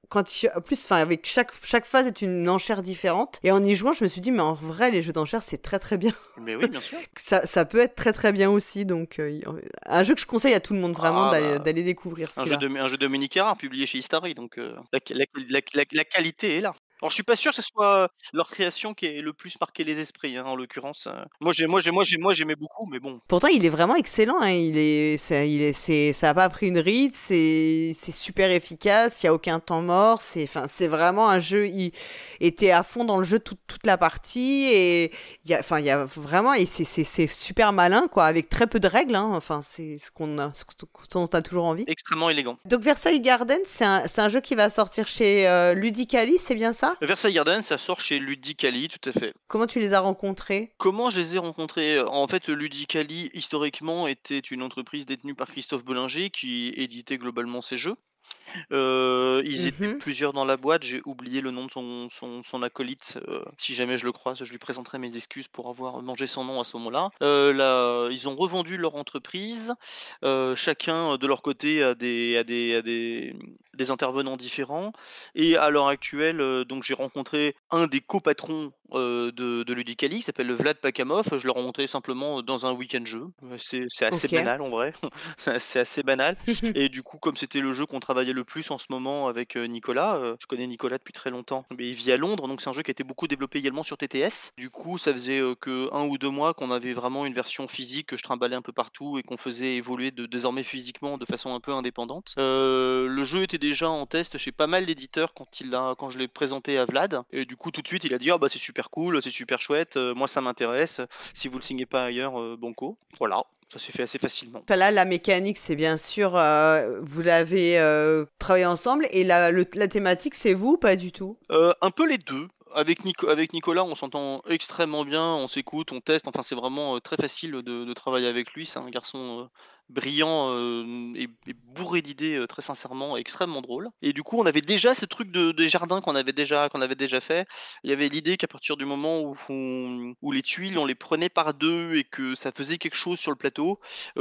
quand il- en plus, enfin, avec chaque, chaque phase est une enchère différente. Et en y jouant, je me suis dit, mais en vrai, les jeux d'enchères, c'est très très bien. Mais oui, bien sûr. Ça, ça peut être très très bien aussi. Donc, euh, un jeu que je conseille à tout le monde vraiment Ah, d'aller bah, d'aller découvrir. Un jeu, de, un jeu de Dominique Carrard publié chez Istari, donc euh, la, la- la- la- la qualité est là. Alors je suis pas sûr que ce soit leur création qui ait le plus marqué les esprits, hein, en l'occurrence. Moi j'ai, moi j'ai, moi j'ai, moi j'aimais beaucoup, mais bon. Pourtant, il est vraiment excellent. hein. Il est, ça, il est, c'est, ça a pas pris une ride. C'est, c'est super efficace. Il y a aucun temps mort. C'est, enfin, c'est vraiment un jeu. Il était à fond dans le jeu toute, toute la partie et il y a, enfin, il y a vraiment et c'est, c'est, c'est super malin quoi, avec très peu de règles. hein. Enfin, c'est ce qu'on a, ce dont on a toujours envie. Extrêmement élégant. Donc Versailles Garden, c'est un, c'est un jeu qui va sortir chez euh, Ludicali, c'est bien ça? Versailles Garden, ça sort chez Ludicali, tout à fait. Comment tu les as rencontrés? Comment je les ai rencontrés? En fait, Ludicali, historiquement, était une entreprise détenue par Christophe Bollinger qui éditait globalement ses jeux. Euh, ils étaient Mhm. plusieurs dans la boîte, j'ai oublié le nom de son, son, son acolyte. euh, si jamais je le croise, je lui présenterai mes excuses pour avoir mangé son nom à ce moment-là. Euh, ils ont revendu leur entreprise, chacun de leur côté à des, à des, à des, des intervenants différents. Et à l'heure actuelle, donc j'ai rencontré un des copatrons de, de Ludicali qui s'appelle Vlad Pakamov. Je l'ai rencontré simplement dans un week-end jeu. C'est assez banal en vrai. C'est assez banal. Et du coup, comme c'était le jeu qu'on travaillait plus en ce moment avec Nicolas, je connais Nicolas depuis très longtemps, mais il vit à Londres, donc c'est un jeu qui a été beaucoup développé également sur TTS. Du coup, ça faisait que un ou deux mois qu'on avait vraiment une version physique que je trimballais un peu partout et qu'on faisait évoluer de, désormais physiquement de façon un peu indépendante. Euh, le jeu était déjà en test chez pas mal d'éditeurs quand, il a, quand je l'ai présenté à Vlad. Et du coup, tout de suite, il a dit ah bah c'est super cool, c'est super chouette, moi ça m'intéresse. Si vous le signez pas ailleurs, euh, banco. Voilà. Ça s'est fait assez facilement. Enfin, là, la mécanique, c'est bien sûr, euh, vous l'avez euh, travaillé ensemble, et la, le- la thématique, c'est vous ou pas du tout? Euh, un peu les deux. Avec, Nico- avec Nicolas, on s'entend extrêmement bien, on s'écoute, on teste. Enfin, c'est vraiment très facile de, de travailler avec lui. C'est un garçon euh, brillant et, bourré d'idées très sincèrement, extrêmement drôle. Et du coup, on avait déjà ce truc de, des jardins qu'on avait déjà qu'on avait déjà fait. Il y avait l'idée qu'à partir du moment où, où les tuiles, on les prenait par deux et que ça faisait quelque chose sur le plateau,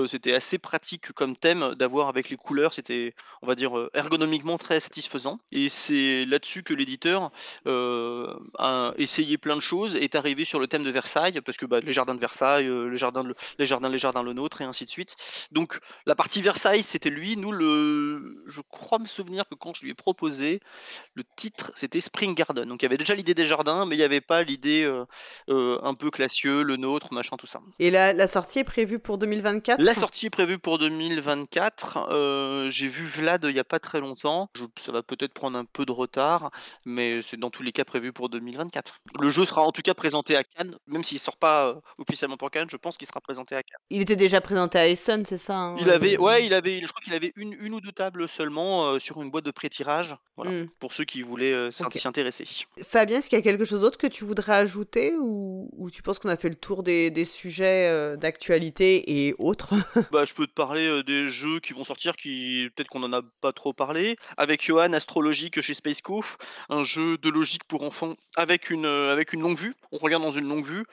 c'était assez pratique comme thème d'avoir avec les couleurs. C'était, on va dire, ergonomiquement très satisfaisant. Et c'est là-dessus que l'éditeur a essayé plein de choses, est arrivé sur le thème de Versailles, parce que bah, les jardins de Versailles, les jardins, les jardins, les jardins le nôtre et ainsi de suite. Donc la partie Versailles, c'était lui. Nous, le, je crois me souvenir que quand je lui ai proposé, le titre, c'était Spring Garden. Donc il y avait déjà l'idée des jardins, mais il n'y avait pas l'idée un peu classieux, le nôtre, machin, tout ça. Et la, la sortie est prévue pour 2024 La sortie est prévue pour 2024. J'ai vu Vlad il n'y a pas très longtemps. ça va peut-être prendre un peu de retard, mais c'est dans tous les cas prévu pour 2024. Le jeu sera en tout cas présenté à Cannes, même s'il sort pas officiellement pour Cannes, je pense qu'il sera présenté à Cannes. Il était déjà présenté à Essen, c'est ça? Hein, Il avait, ouais, il avait, je crois qu'il avait une, une ou deux tables seulement sur une boîte de pré-tirage, voilà, mmh. pour ceux qui voulaient s'y intéresser. Fabien, est-ce qu'il y a quelque chose d'autre que tu voudrais ajouter ou, ou tu penses qu'on a fait le tour des, des sujets d'actualité et autres? Bah, je peux te parler des jeux qui vont sortir, qui peut-être qu'on en a pas trop parlé. Avec Johan, Astrologique chez Space Cove, un jeu de logique pour enfants avec une, avec une longue vue. On regarde dans une longue vue.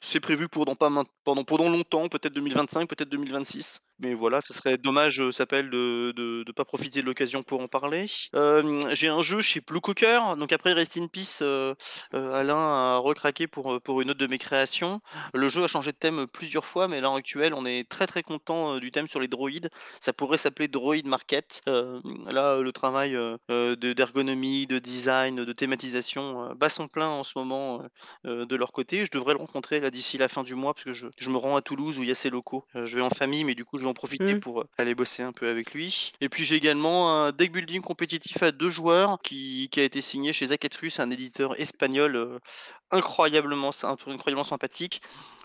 C'est prévu pour dans pas pendant, pendant longtemps, peut-être 2025, peut-être 2026. Mais voilà, ce serait dommage, euh, s'appelle, de ne pas profiter de l'occasion pour en parler. j'ai un jeu chez Blue Cooker, donc après Rest in Peace, Alain a recraqué pour, pour une autre de mes créations. Le jeu a changé de thème plusieurs fois, mais à l'heure actuelle, on est très très content du thème sur les droïdes. Ça pourrait s'appeler Droid Market. là, le travail d'ergonomie, de, design, de thématisation bat son plein en ce moment de leur côté. Je devrais le rencontrer là d'ici la fin du mois, parce que je, je, me rends à Toulouse où il y a ses locaux. je vais en famille, mais du coup, je vais en profiter mmh. pour aller bosser un peu avec lui. Et puis j'ai également un deck building compétitif à deux joueurs qui, a été signé chez Zacatrus, un éditeur espagnol incroyablement, incroyablement sympathique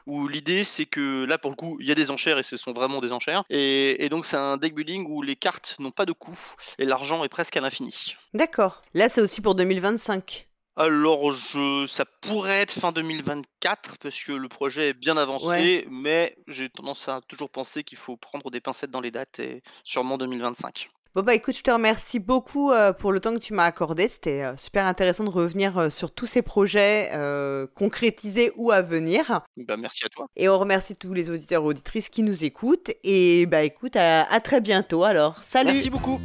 où l'idée c'est que là pour le coup il y a des enchères et ce sont vraiment des enchères et, et donc c'est un deck building où les cartes n'ont pas de coût et l'argent est presque à l'infini. D'accord. Là c'est aussi pour 2025. Alors, je, ça pourrait être fin 2024 parce que le projet est bien avancé, mais j'ai tendance à toujours penser qu'il faut prendre des pincettes dans les dates et sûrement 2025. Bon bah écoute, je te remercie beaucoup euh, pour le temps que tu m'as accordé. C'était euh, super intéressant de revenir euh, sur tous ces projets concrétisés ou à venir. Bah merci à toi. Et on remercie tous les auditeurs et auditrices qui nous écoutent. Et bah écoute, à, à très bientôt alors. Salut Merci beaucoup